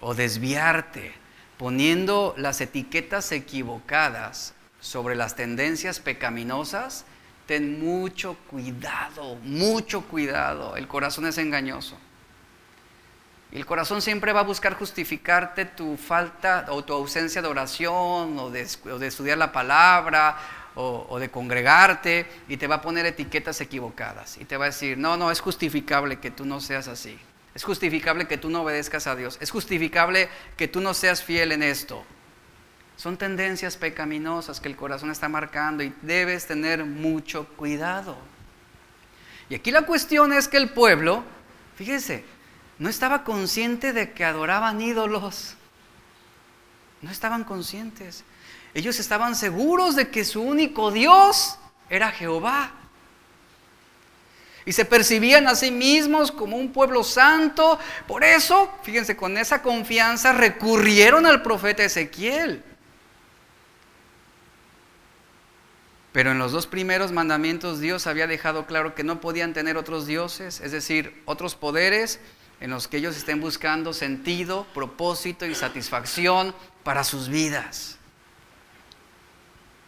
o desviarte, poniendo las etiquetas equivocadas sobre las tendencias pecaminosas, ten mucho cuidado, mucho cuidado. El corazón es engañoso. El corazón siempre va a buscar justificarte tu falta o tu ausencia de oración o de, estudiar la palabra o, o, de congregarte y te va a poner etiquetas equivocadas y te va a decir, no, no, es justificable que tú no seas así. Es justificable que tú no obedezcas a Dios. Es justificable que tú no seas fiel en esto. Son tendencias pecaminosas que el corazón está marcando y debes tener mucho cuidado. Y aquí la cuestión es que el pueblo, fíjese, no estaba consciente de que adoraban ídolos. No estaban conscientes. Ellos estaban seguros de que su único Dios era Jehová. Y se percibían a sí mismos como un pueblo santo. Por eso, fíjense, con esa confianza recurrieron al profeta Ezequiel. Pero en los dos primeros mandamientos Dios había dejado claro que no podían tener otros dioses, es decir, otros poderes en los que ellos estén buscando sentido, propósito y satisfacción para sus vidas.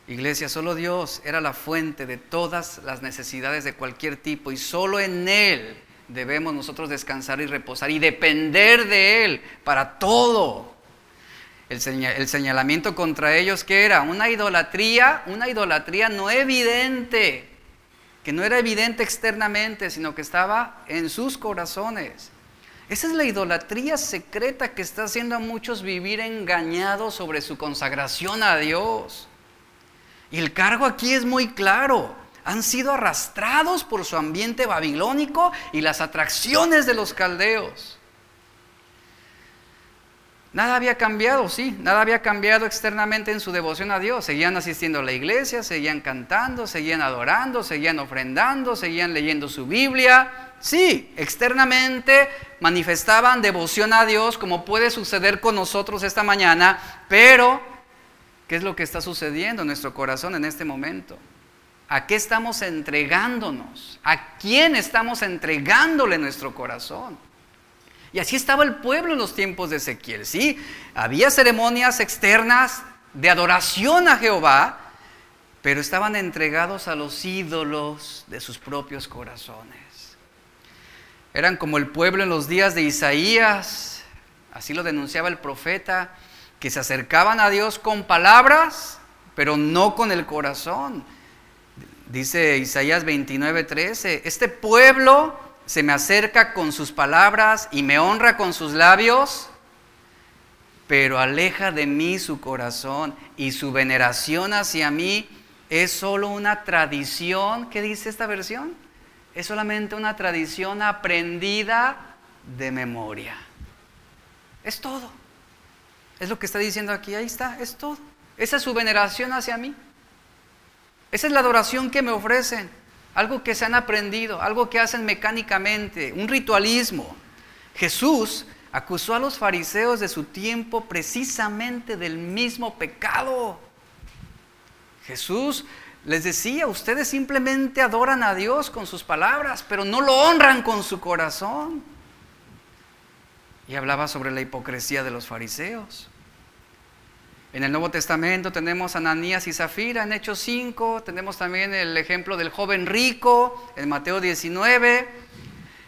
Iglesia, solo Dios era la fuente de todas las necesidades de cualquier tipo y solo en Él debemos nosotros descansar y reposar y depender de Él para todo. El, señalamiento contra ellos que era una idolatría, una idolatría no evidente, que no era evidente externamente, sino que estaba en sus corazones. Esa es la idolatría secreta que está haciendo a muchos vivir engañados sobre su consagración a Dios. Y el cargo aquí es muy claro. Han sido arrastrados por su ambiente babilónico y las atracciones de los caldeos. Nada había cambiado, sí, nada había cambiado externamente en su devoción a Dios. Seguían asistiendo a la iglesia, seguían cantando, seguían adorando, seguían ofrendando, seguían leyendo su Biblia, Sí, externamente manifestaban devoción a Dios como puede suceder con nosotros esta mañana, pero ¿qué es lo que está sucediendo en nuestro corazón en este momento? ¿A qué estamos entregándonos? ¿A quién estamos entregándole nuestro corazón? Y así estaba el pueblo en los tiempos de Ezequiel, ¿sí? Había ceremonias externas de adoración a Jehová, pero estaban entregados a los ídolos de sus propios corazones. Eran como el pueblo en los días de Isaías, así lo denunciaba el profeta, que se acercaban a Dios con palabras, pero no con el corazón. Dice Isaías 29:13, este pueblo se me acerca con sus palabras y me honra con sus labios, pero aleja de mí su corazón y su veneración hacia mí es solo una tradición. ¿Qué dice esta versión? es solamente una tradición aprendida de memoria. Es todo. Es lo que está diciendo aquí, ahí está, es todo. Esa es su veneración hacia mí. Esa es la adoración que me ofrecen. Algo que se han aprendido, algo que hacen mecánicamente, un ritualismo. Jesús acusó a los fariseos de su tiempo precisamente del mismo pecado. Jesús les decía, ustedes simplemente adoran a Dios con sus palabras, pero no lo honran con su corazón. Y hablaba sobre la hipocresía de los fariseos. En el Nuevo Testamento tenemos a Ananías y Zafira en Hechos 5, tenemos también el ejemplo del joven rico en Mateo 19.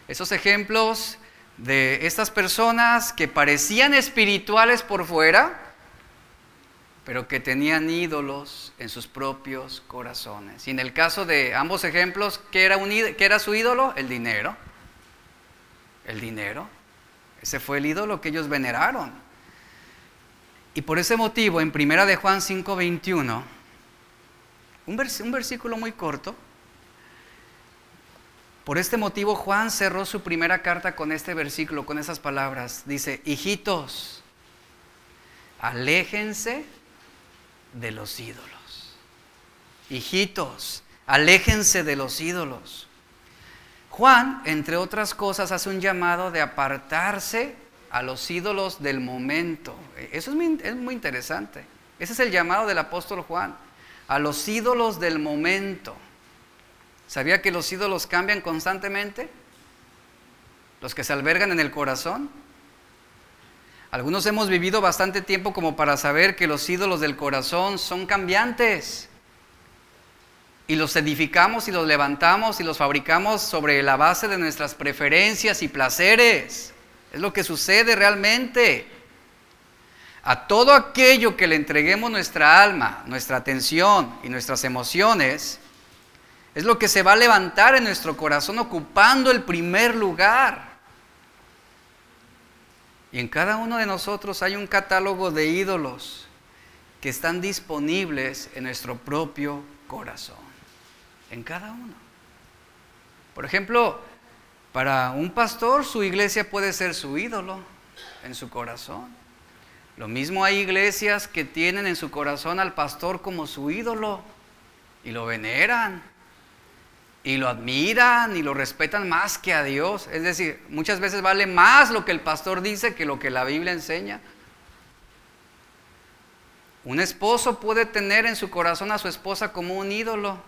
Esos ejemplos de estas personas que parecían espirituales por fuera, pero que tenían ídolos en sus propios corazones. Y en el caso de ambos ejemplos, ¿qué era, era su ídolo? El dinero. El dinero. Ese fue el ídolo que ellos veneraron. Y por ese motivo, en Primera de Juan 5:21, un, un versículo muy corto, por este motivo Juan cerró su primera carta con este versículo, con esas palabras. Dice, hijitos, aléjense de los ídolos. Hijitos, aléjense de los ídolos. Juan, entre otras cosas, hace un llamado de apartarse a los ídolos del momento. Eso es muy, es muy interesante. Ese es el llamado del apóstol Juan, a los ídolos del momento. ¿Sabía que los ídolos cambian constantemente? Los que se albergan en el corazón. Algunos hemos vivido bastante tiempo como para saber que los ídolos del corazón son cambiantes. Y los edificamos y los levantamos y los fabricamos sobre la base de nuestras preferencias y placeres. Es lo que sucede realmente. A todo aquello que le entreguemos nuestra alma, nuestra atención y nuestras emociones, es lo que se va a levantar en nuestro corazón ocupando el primer lugar. Y en cada uno de nosotros hay un catálogo de ídolos que están disponibles en nuestro propio corazón. En cada uno. Por ejemplo, para un pastor su iglesia puede ser su ídolo en su corazón. Lo mismo hay iglesias que tienen en su corazón al pastor como su ídolo y lo veneran y lo admiran y lo respetan más que a Dios. Es decir, muchas veces vale más lo que el pastor dice que lo que la Biblia enseña. Un esposo puede tener en su corazón a su esposa como un ídolo.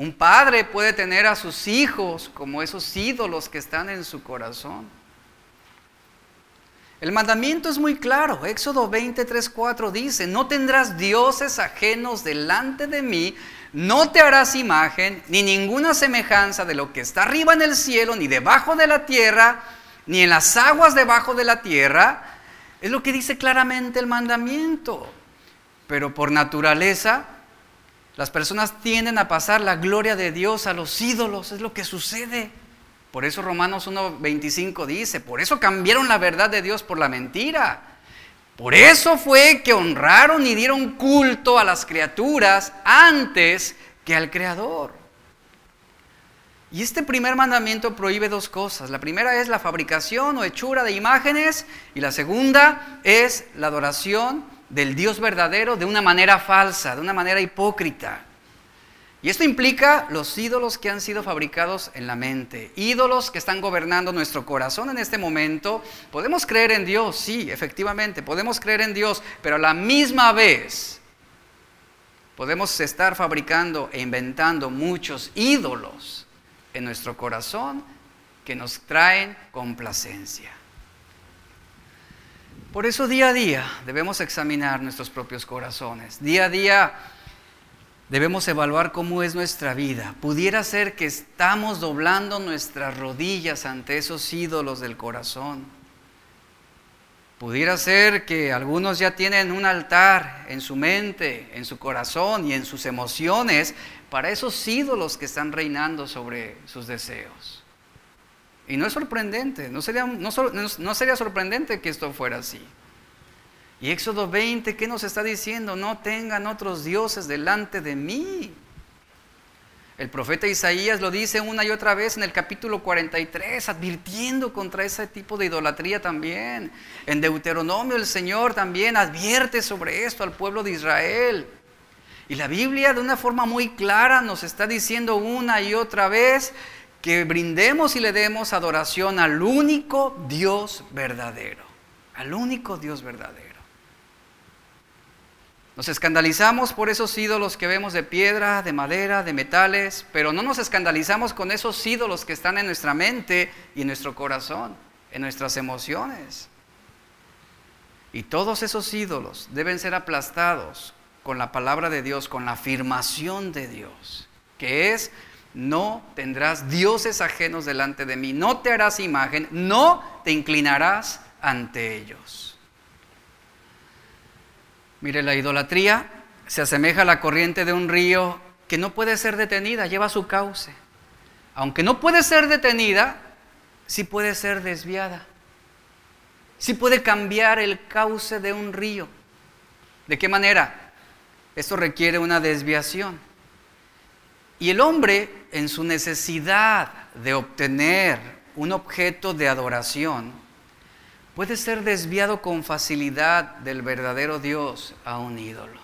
Un padre puede tener a sus hijos como esos ídolos que están en su corazón. El mandamiento es muy claro. Éxodo 23, 4 dice, no tendrás dioses ajenos delante de mí, no te harás imagen ni ninguna semejanza de lo que está arriba en el cielo, ni debajo de la tierra, ni en las aguas debajo de la tierra. Es lo que dice claramente el mandamiento. Pero por naturaleza, las personas tienden a pasar la gloria de Dios a los ídolos. Es lo que sucede. Por eso Romanos 1.25 dice, por eso cambiaron la verdad de Dios por la mentira por eso fue que honraron y dieron culto a las criaturas antes que al Creador. Y este primer mandamiento prohíbe dos cosas. La primera es la fabricación o hechura de imágenes y la segunda es la adoración del Dios verdadero de una manera falsa, de una manera hipócrita. Y esto implica los ídolos que han sido fabricados en la mente, ídolos que están gobernando nuestro corazón en este momento. Podemos creer en Dios, sí, efectivamente, podemos creer en Dios, pero a la misma vez podemos estar fabricando e inventando muchos ídolos en nuestro corazón que nos traen complacencia. Por eso día a día debemos examinar nuestros propios corazones. Día a día debemos evaluar cómo es nuestra vida. Pudiera ser que estamos doblando nuestras rodillas ante esos ídolos del corazón. Pudiera ser que algunos ya tienen un altar en su mente, en su corazón y en sus emociones para esos ídolos que están reinando sobre sus deseos. Y no es sorprendente, no sería, no sería sorprendente que esto fuera así. Y Éxodo 20, ¿qué nos está diciendo? No tengan otros dioses delante de mí. El profeta Isaías lo dice una y otra vez en el capítulo 43, advirtiendo contra ese tipo de idolatría también. En Deuteronomio el Señor también advierte sobre esto al pueblo de Israel. Y la Biblia de una forma muy clara nos está diciendo una y otra vez que brindemos y le demos adoración al único Dios verdadero, al único Dios verdadero. Nos escandalizamos por esos ídolos que vemos de piedra, de madera, de metales, pero no nos escandalizamos con esos ídolos que están en nuestra mente y en nuestro corazón, en nuestras emociones. Y todos esos ídolos deben ser aplastados con la palabra de Dios, con la afirmación de Dios, que es, no tendrás dioses ajenos delante de mí, no te harás imagen, no te inclinarás ante ellos. Mire, la idolatría se asemeja a la corriente de un río que no puede ser detenida, lleva su cauce. Aunque no puede ser detenida, sí puede ser desviada. Sí puede cambiar el cauce de un río. ¿De qué manera? Esto requiere una desviación. Y el hombre, en su necesidad de obtener un objeto de adoración, puede ser desviado con facilidad del verdadero Dios a un ídolo.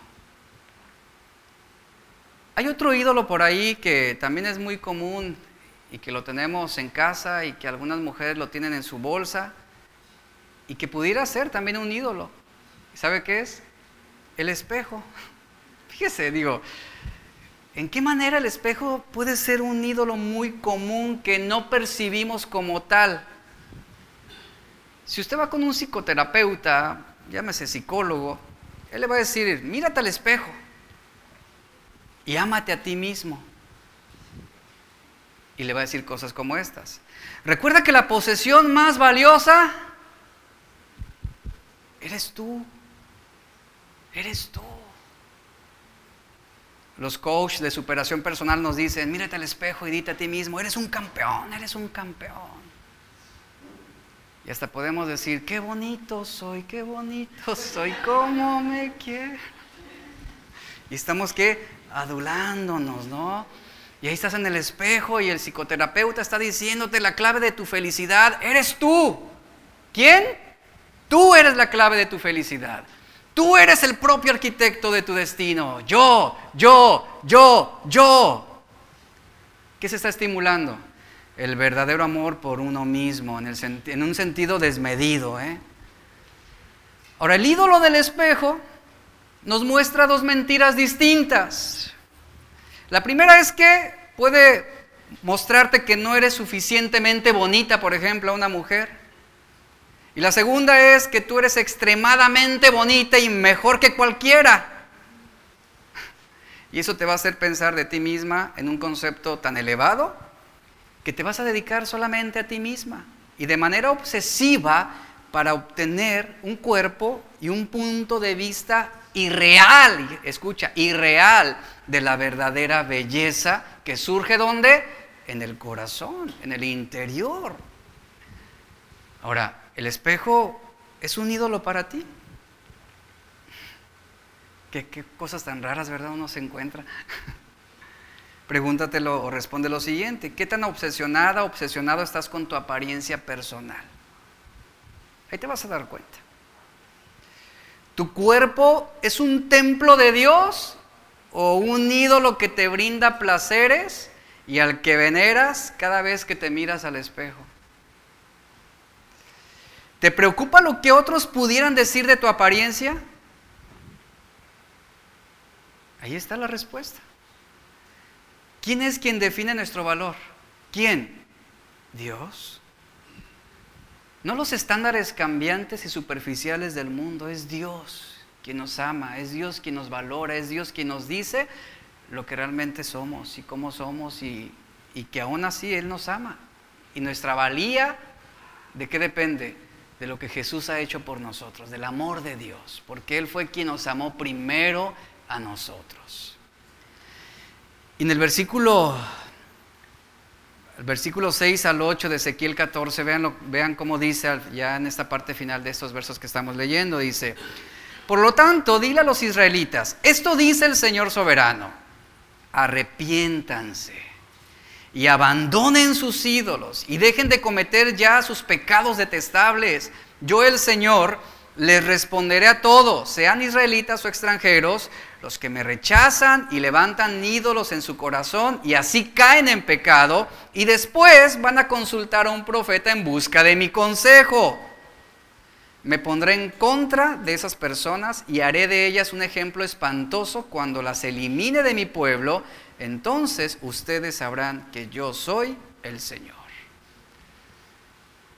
Hay otro ídolo por ahí que también es muy común y que lo tenemos en casa y que algunas mujeres lo tienen en su bolsa y que pudiera ser también un ídolo. ¿Sabe qué es? El espejo. Fíjese, digo, ¿en qué manera el espejo puede ser un ídolo muy común que no percibimos como tal? Si usted va con un psicoterapeuta, llámese psicólogo, él le va a decir, mírate al espejo y ámate a ti mismo. Y le va a decir cosas como estas. Recuerda que la posesión más valiosa eres tú. Eres tú. Los coaches de superación personal nos dicen, mírate al espejo y dite a ti mismo, eres un campeón, eres un campeón. Y hasta podemos decir, qué bonito soy, qué bonito soy, cómo me quiero. Y estamos que adulándonos, ¿no? Y ahí estás en el espejo y el psicoterapeuta está diciéndote la clave de tu felicidad, eres tú. ¿Quién? Tú eres la clave de tu felicidad. Tú eres el propio arquitecto de tu destino. Yo, yo, yo, yo. ¿Qué se está estimulando? el verdadero amor por uno mismo, en, un sentido desmedido. ¿eh? Ahora, el ídolo del espejo nos muestra dos mentiras distintas. La primera es que puede mostrarte que no eres suficientemente bonita, por ejemplo, a una mujer. Y la segunda es que tú eres extremadamente bonita y mejor que cualquiera. Y eso te va a hacer pensar de ti misma en un concepto tan elevado que te vas a dedicar solamente a ti misma y de manera obsesiva para obtener un cuerpo y un punto de vista irreal, escucha, irreal de la verdadera belleza que surge donde? En el corazón, en el interior. Ahora, el espejo es un ídolo para ti. Qué, qué cosas tan raras, ¿verdad? Uno se encuentra. Pregúntatelo o responde lo siguiente, ¿qué tan obsesionada, obsesionado estás con tu apariencia personal? Ahí te vas a dar cuenta. ¿Tu cuerpo es un templo de Dios o un ídolo que te brinda placeres y al que veneras cada vez que te miras al espejo? ¿Te preocupa lo que otros pudieran decir de tu apariencia? Ahí está la respuesta. ¿Quién es quien define nuestro valor? ¿Quién? Dios. No los estándares cambiantes y superficiales del mundo, es Dios quien nos ama, es Dios quien nos valora, es Dios quien nos dice lo que realmente somos y cómo somos y, y que aún así Él nos ama. Y nuestra valía, ¿de qué depende? De lo que Jesús ha hecho por nosotros, del amor de Dios, porque Él fue quien nos amó primero a nosotros. Y en el versículo, el versículo 6 al 8 de Ezequiel 14, vean, vean cómo dice ya en esta parte final de estos versos que estamos leyendo, dice, por lo tanto, dile a los israelitas, esto dice el Señor soberano, arrepiéntanse y abandonen sus ídolos y dejen de cometer ya sus pecados detestables. Yo el Señor les responderé a todos, sean israelitas o extranjeros, los que me rechazan y levantan ídolos en su corazón y así caen en pecado y después van a consultar a un profeta en busca de mi consejo. Me pondré en contra de esas personas y haré de ellas un ejemplo espantoso cuando las elimine de mi pueblo. Entonces ustedes sabrán que yo soy el Señor.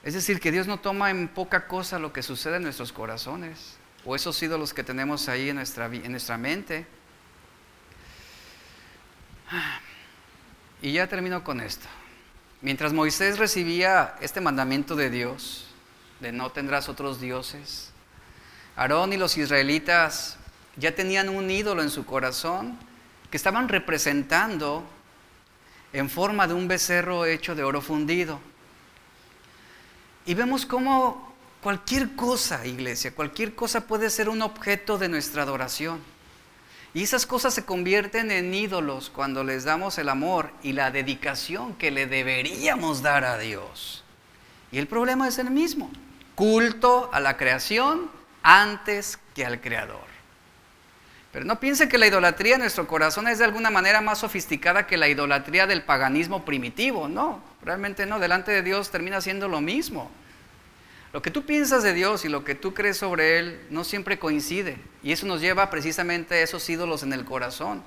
Es decir, que Dios no toma en poca cosa lo que sucede en nuestros corazones o esos ídolos que tenemos ahí en nuestra, en nuestra mente. Y ya termino con esto. Mientras Moisés recibía este mandamiento de Dios, de no tendrás otros dioses, Aarón y los israelitas ya tenían un ídolo en su corazón que estaban representando en forma de un becerro hecho de oro fundido. Y vemos cómo Cualquier cosa, iglesia, cualquier cosa puede ser un objeto de nuestra adoración. Y esas cosas se convierten en ídolos cuando les damos el amor y la dedicación que le deberíamos dar a Dios. Y el problema es el mismo. Culto a la creación antes que al Creador. Pero no piense que la idolatría en nuestro corazón es de alguna manera más sofisticada que la idolatría del paganismo primitivo. No, realmente no. Delante de Dios termina siendo lo mismo. Lo que tú piensas de Dios y lo que tú crees sobre Él no siempre coincide. Y eso nos lleva precisamente a esos ídolos en el corazón.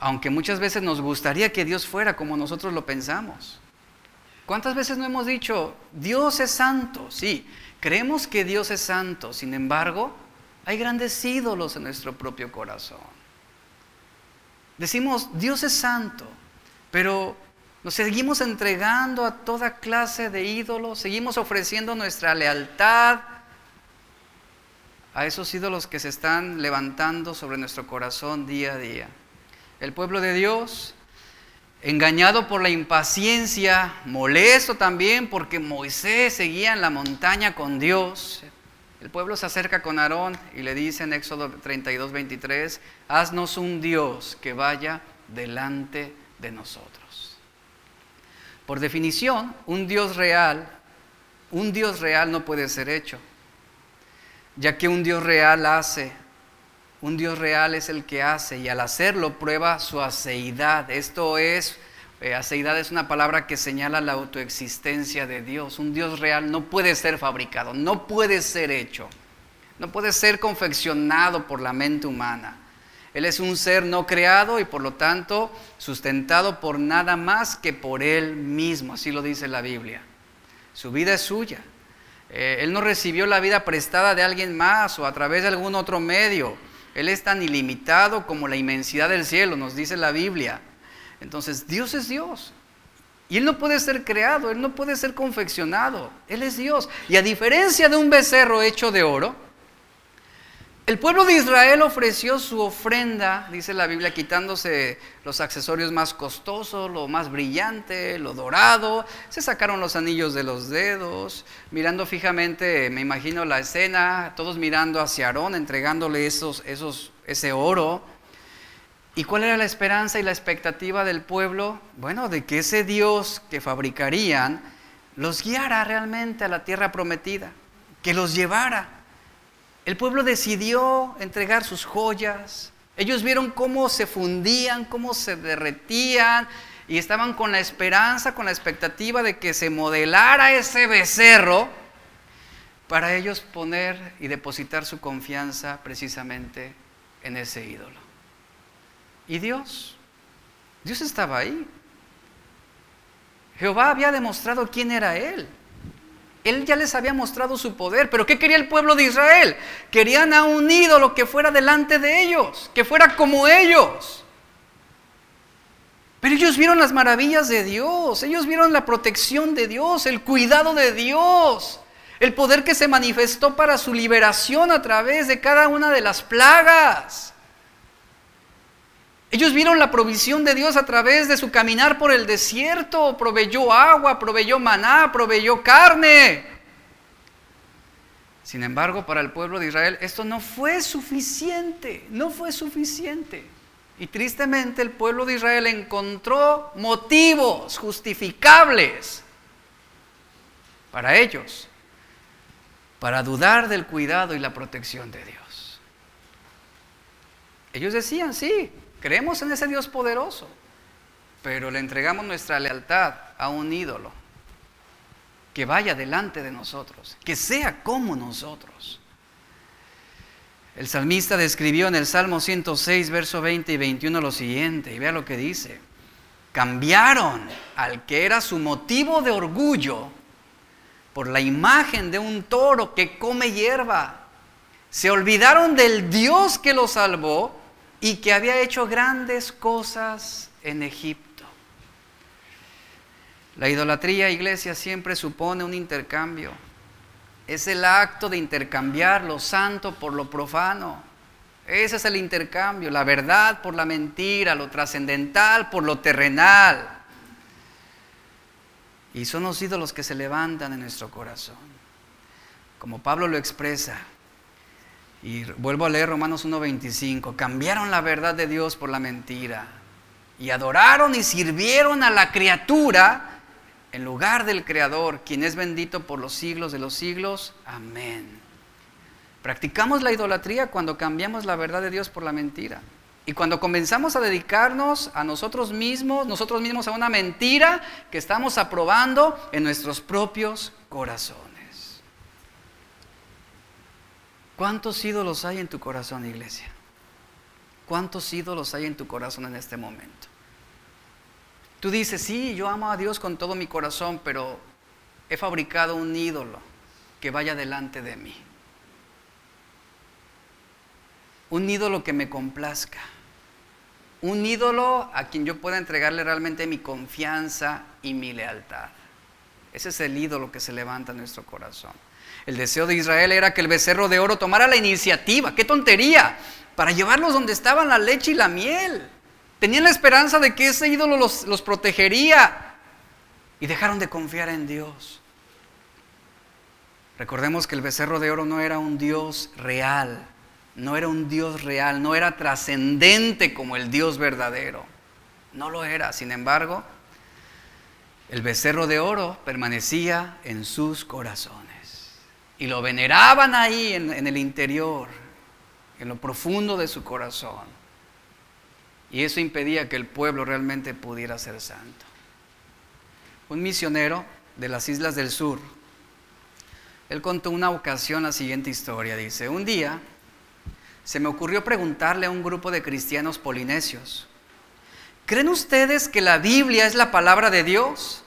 Aunque muchas veces nos gustaría que Dios fuera como nosotros lo pensamos. ¿Cuántas veces no hemos dicho, Dios es santo? Sí, creemos que Dios es santo. Sin embargo, hay grandes ídolos en nuestro propio corazón. Decimos, Dios es santo, pero nos seguimos entregando a toda clase de ídolos, seguimos ofreciendo nuestra lealtad a esos ídolos que se están levantando sobre nuestro corazón día a día. El pueblo de Dios, engañado por la impaciencia, molesto también porque Moisés seguía en la montaña con Dios, el pueblo se acerca con Aarón y le dice en Éxodo 32, 23, haznos un Dios que vaya delante de nosotros. Por definición, un Dios real, un Dios real no puede ser hecho, ya que un Dios real hace, un Dios real es el que hace y al hacerlo prueba su aceidad. Esto es, eh, aceidad es una palabra que señala la autoexistencia de Dios. Un Dios real no puede ser fabricado, no puede ser hecho, no puede ser confeccionado por la mente humana. Él es un ser no creado y por lo tanto sustentado por nada más que por Él mismo, así lo dice la Biblia. Su vida es suya. Eh, él no recibió la vida prestada de alguien más o a través de algún otro medio. Él es tan ilimitado como la inmensidad del cielo, nos dice la Biblia. Entonces, Dios es Dios. Y Él no puede ser creado, Él no puede ser confeccionado. Él es Dios. Y a diferencia de un becerro hecho de oro, el pueblo de Israel ofreció su ofrenda, dice la Biblia, quitándose los accesorios más costosos, lo más brillante, lo dorado. Se sacaron los anillos de los dedos, mirando fijamente, me imagino la escena, todos mirando hacia Aarón, entregándole ese oro. ¿Y cuál era la esperanza y la expectativa del pueblo? Bueno, de que ese Dios que fabricarían los guiara realmente a la tierra prometida, que los llevara. El pueblo decidió entregar sus joyas. Ellos vieron cómo se fundían, cómo se derretían y estaban con la esperanza, con la expectativa de que se modelara ese becerro para ellos poner y depositar su confianza precisamente en ese ídolo. ¿Y Dios? Dios estaba ahí. Jehová había demostrado quién era Él. Él ya les había mostrado su poder, pero ¿qué quería el pueblo de Israel? Querían a un ídolo que fuera delante de ellos, que fuera como ellos. Pero ellos vieron las maravillas de Dios, ellos vieron la protección de Dios, el cuidado de Dios, el poder que se manifestó para su liberación a través de cada una de las plagas. Ellos vieron la provisión de Dios a través de su caminar por el desierto, proveyó agua, proveyó maná, proveyó carne. Sin embargo, para el pueblo de Israel esto no fue suficiente, no fue suficiente. Y tristemente el pueblo de Israel encontró motivos justificables para ellos, para dudar del cuidado y la protección de Dios. Ellos decían, sí, creemos en ese Dios poderoso, pero le entregamos nuestra lealtad a un ídolo que vaya delante de nosotros, que sea como nosotros. El salmista describió en el Salmo 106, verso 20 y 21 lo siguiente, y vea lo que dice. Cambiaron al que era su motivo de orgullo por la imagen de un toro que come hierba. Se olvidaron del Dios que los salvó y que había hecho grandes cosas en Egipto. La idolatría, iglesia, siempre supone un intercambio. Es el acto de intercambiar lo santo por lo profano. Ese es el intercambio, la verdad por la mentira, lo trascendental por lo terrenal. Y son los ídolos que se levantan en nuestro corazón. Como Pablo lo expresa. Y vuelvo a leer Romanos 1.25. Cambiaron la verdad de Dios por la mentira. Y adoraron y sirvieron a la criatura en lugar del Creador, quien es bendito por los siglos de los siglos. Amén. Practicamos la idolatría cuando cambiamos la verdad de Dios por la mentira. Y cuando comenzamos a dedicarnos a nosotros mismos, nosotros mismos a una mentira que estamos aprobando en nuestros propios corazones. ¿Cuántos ídolos hay en tu corazón, iglesia? ¿Cuántos ídolos hay en tu corazón en este momento? Tú dices, sí, yo amo a Dios con todo mi corazón, pero he fabricado un ídolo que vaya delante de mí. Un ídolo que me complazca un ídolo a quien yo pueda entregarle realmente mi confianza y mi lealtad. Ese es el ídolo que se levanta en nuestro corazón. El deseo de Israel era que el becerro de oro tomara la iniciativa. ¡Qué tontería! Para llevarlos donde estaban la leche y la miel. Tenían la esperanza de que ese ídolo los, los protegería. Y dejaron de confiar en Dios. Recordemos que el becerro de oro no era un Dios real, no era un Dios real, no era trascendente como el Dios verdadero. No lo era. Sin embargo, el becerro de oro permanecía en sus corazones. Y lo veneraban ahí en, el interior, en lo profundo de su corazón. Y eso impedía que el pueblo realmente pudiera ser santo. Un misionero de las islas del sur, él contó una ocasión la siguiente historia. Dice, un día se me ocurrió preguntarle a un grupo de cristianos polinesios, ¿creen ustedes que la Biblia es la palabra de Dios?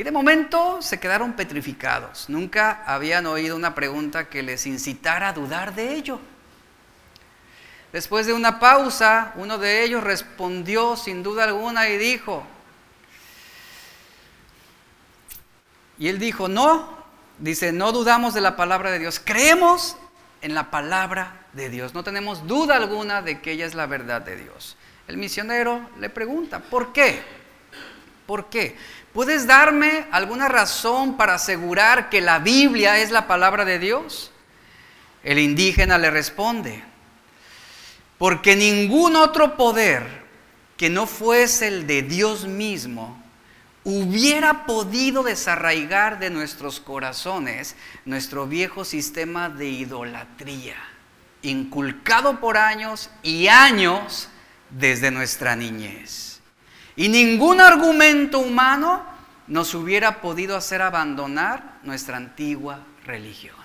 Y de momento se quedaron petrificados. Nunca habían oído una pregunta que les incitara a dudar de ello. Después de una pausa, uno de ellos respondió sin duda alguna y dijo, y él dijo, no, dice, no dudamos de la palabra de Dios, creemos en la palabra de Dios. No tenemos duda alguna de que ella es la verdad de Dios. El misionero le pregunta, ¿por qué? ¿Por qué? ¿Puedes darme alguna razón para asegurar que la Biblia es la palabra de Dios? El indígena le responde, porque ningún otro poder que no fuese el de Dios mismo hubiera podido desarraigar de nuestros corazones nuestro viejo sistema de idolatría inculcado por años y años desde nuestra niñez. Y ningún argumento humano nos hubiera podido hacer abandonar nuestra antigua religión.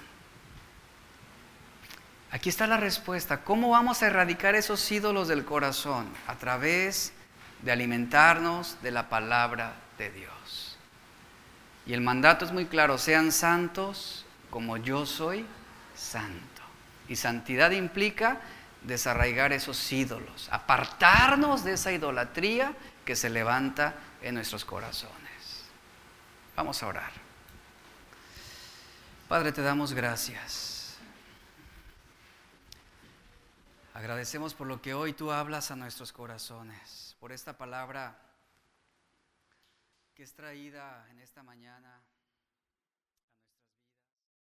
Aquí está la respuesta. ¿Cómo vamos a erradicar esos ídolos del corazón? A través de alimentarnos de la palabra de Dios. Y el mandato es muy claro, sean santos como yo soy santo. Y santidad implica desarraigar esos ídolos, apartarnos de esa idolatría que se levanta en nuestros corazones. Vamos a orar. Padre, te damos gracias. Agradecemos por lo que hoy tú hablas a nuestros corazones, por esta palabra que es traída en esta mañana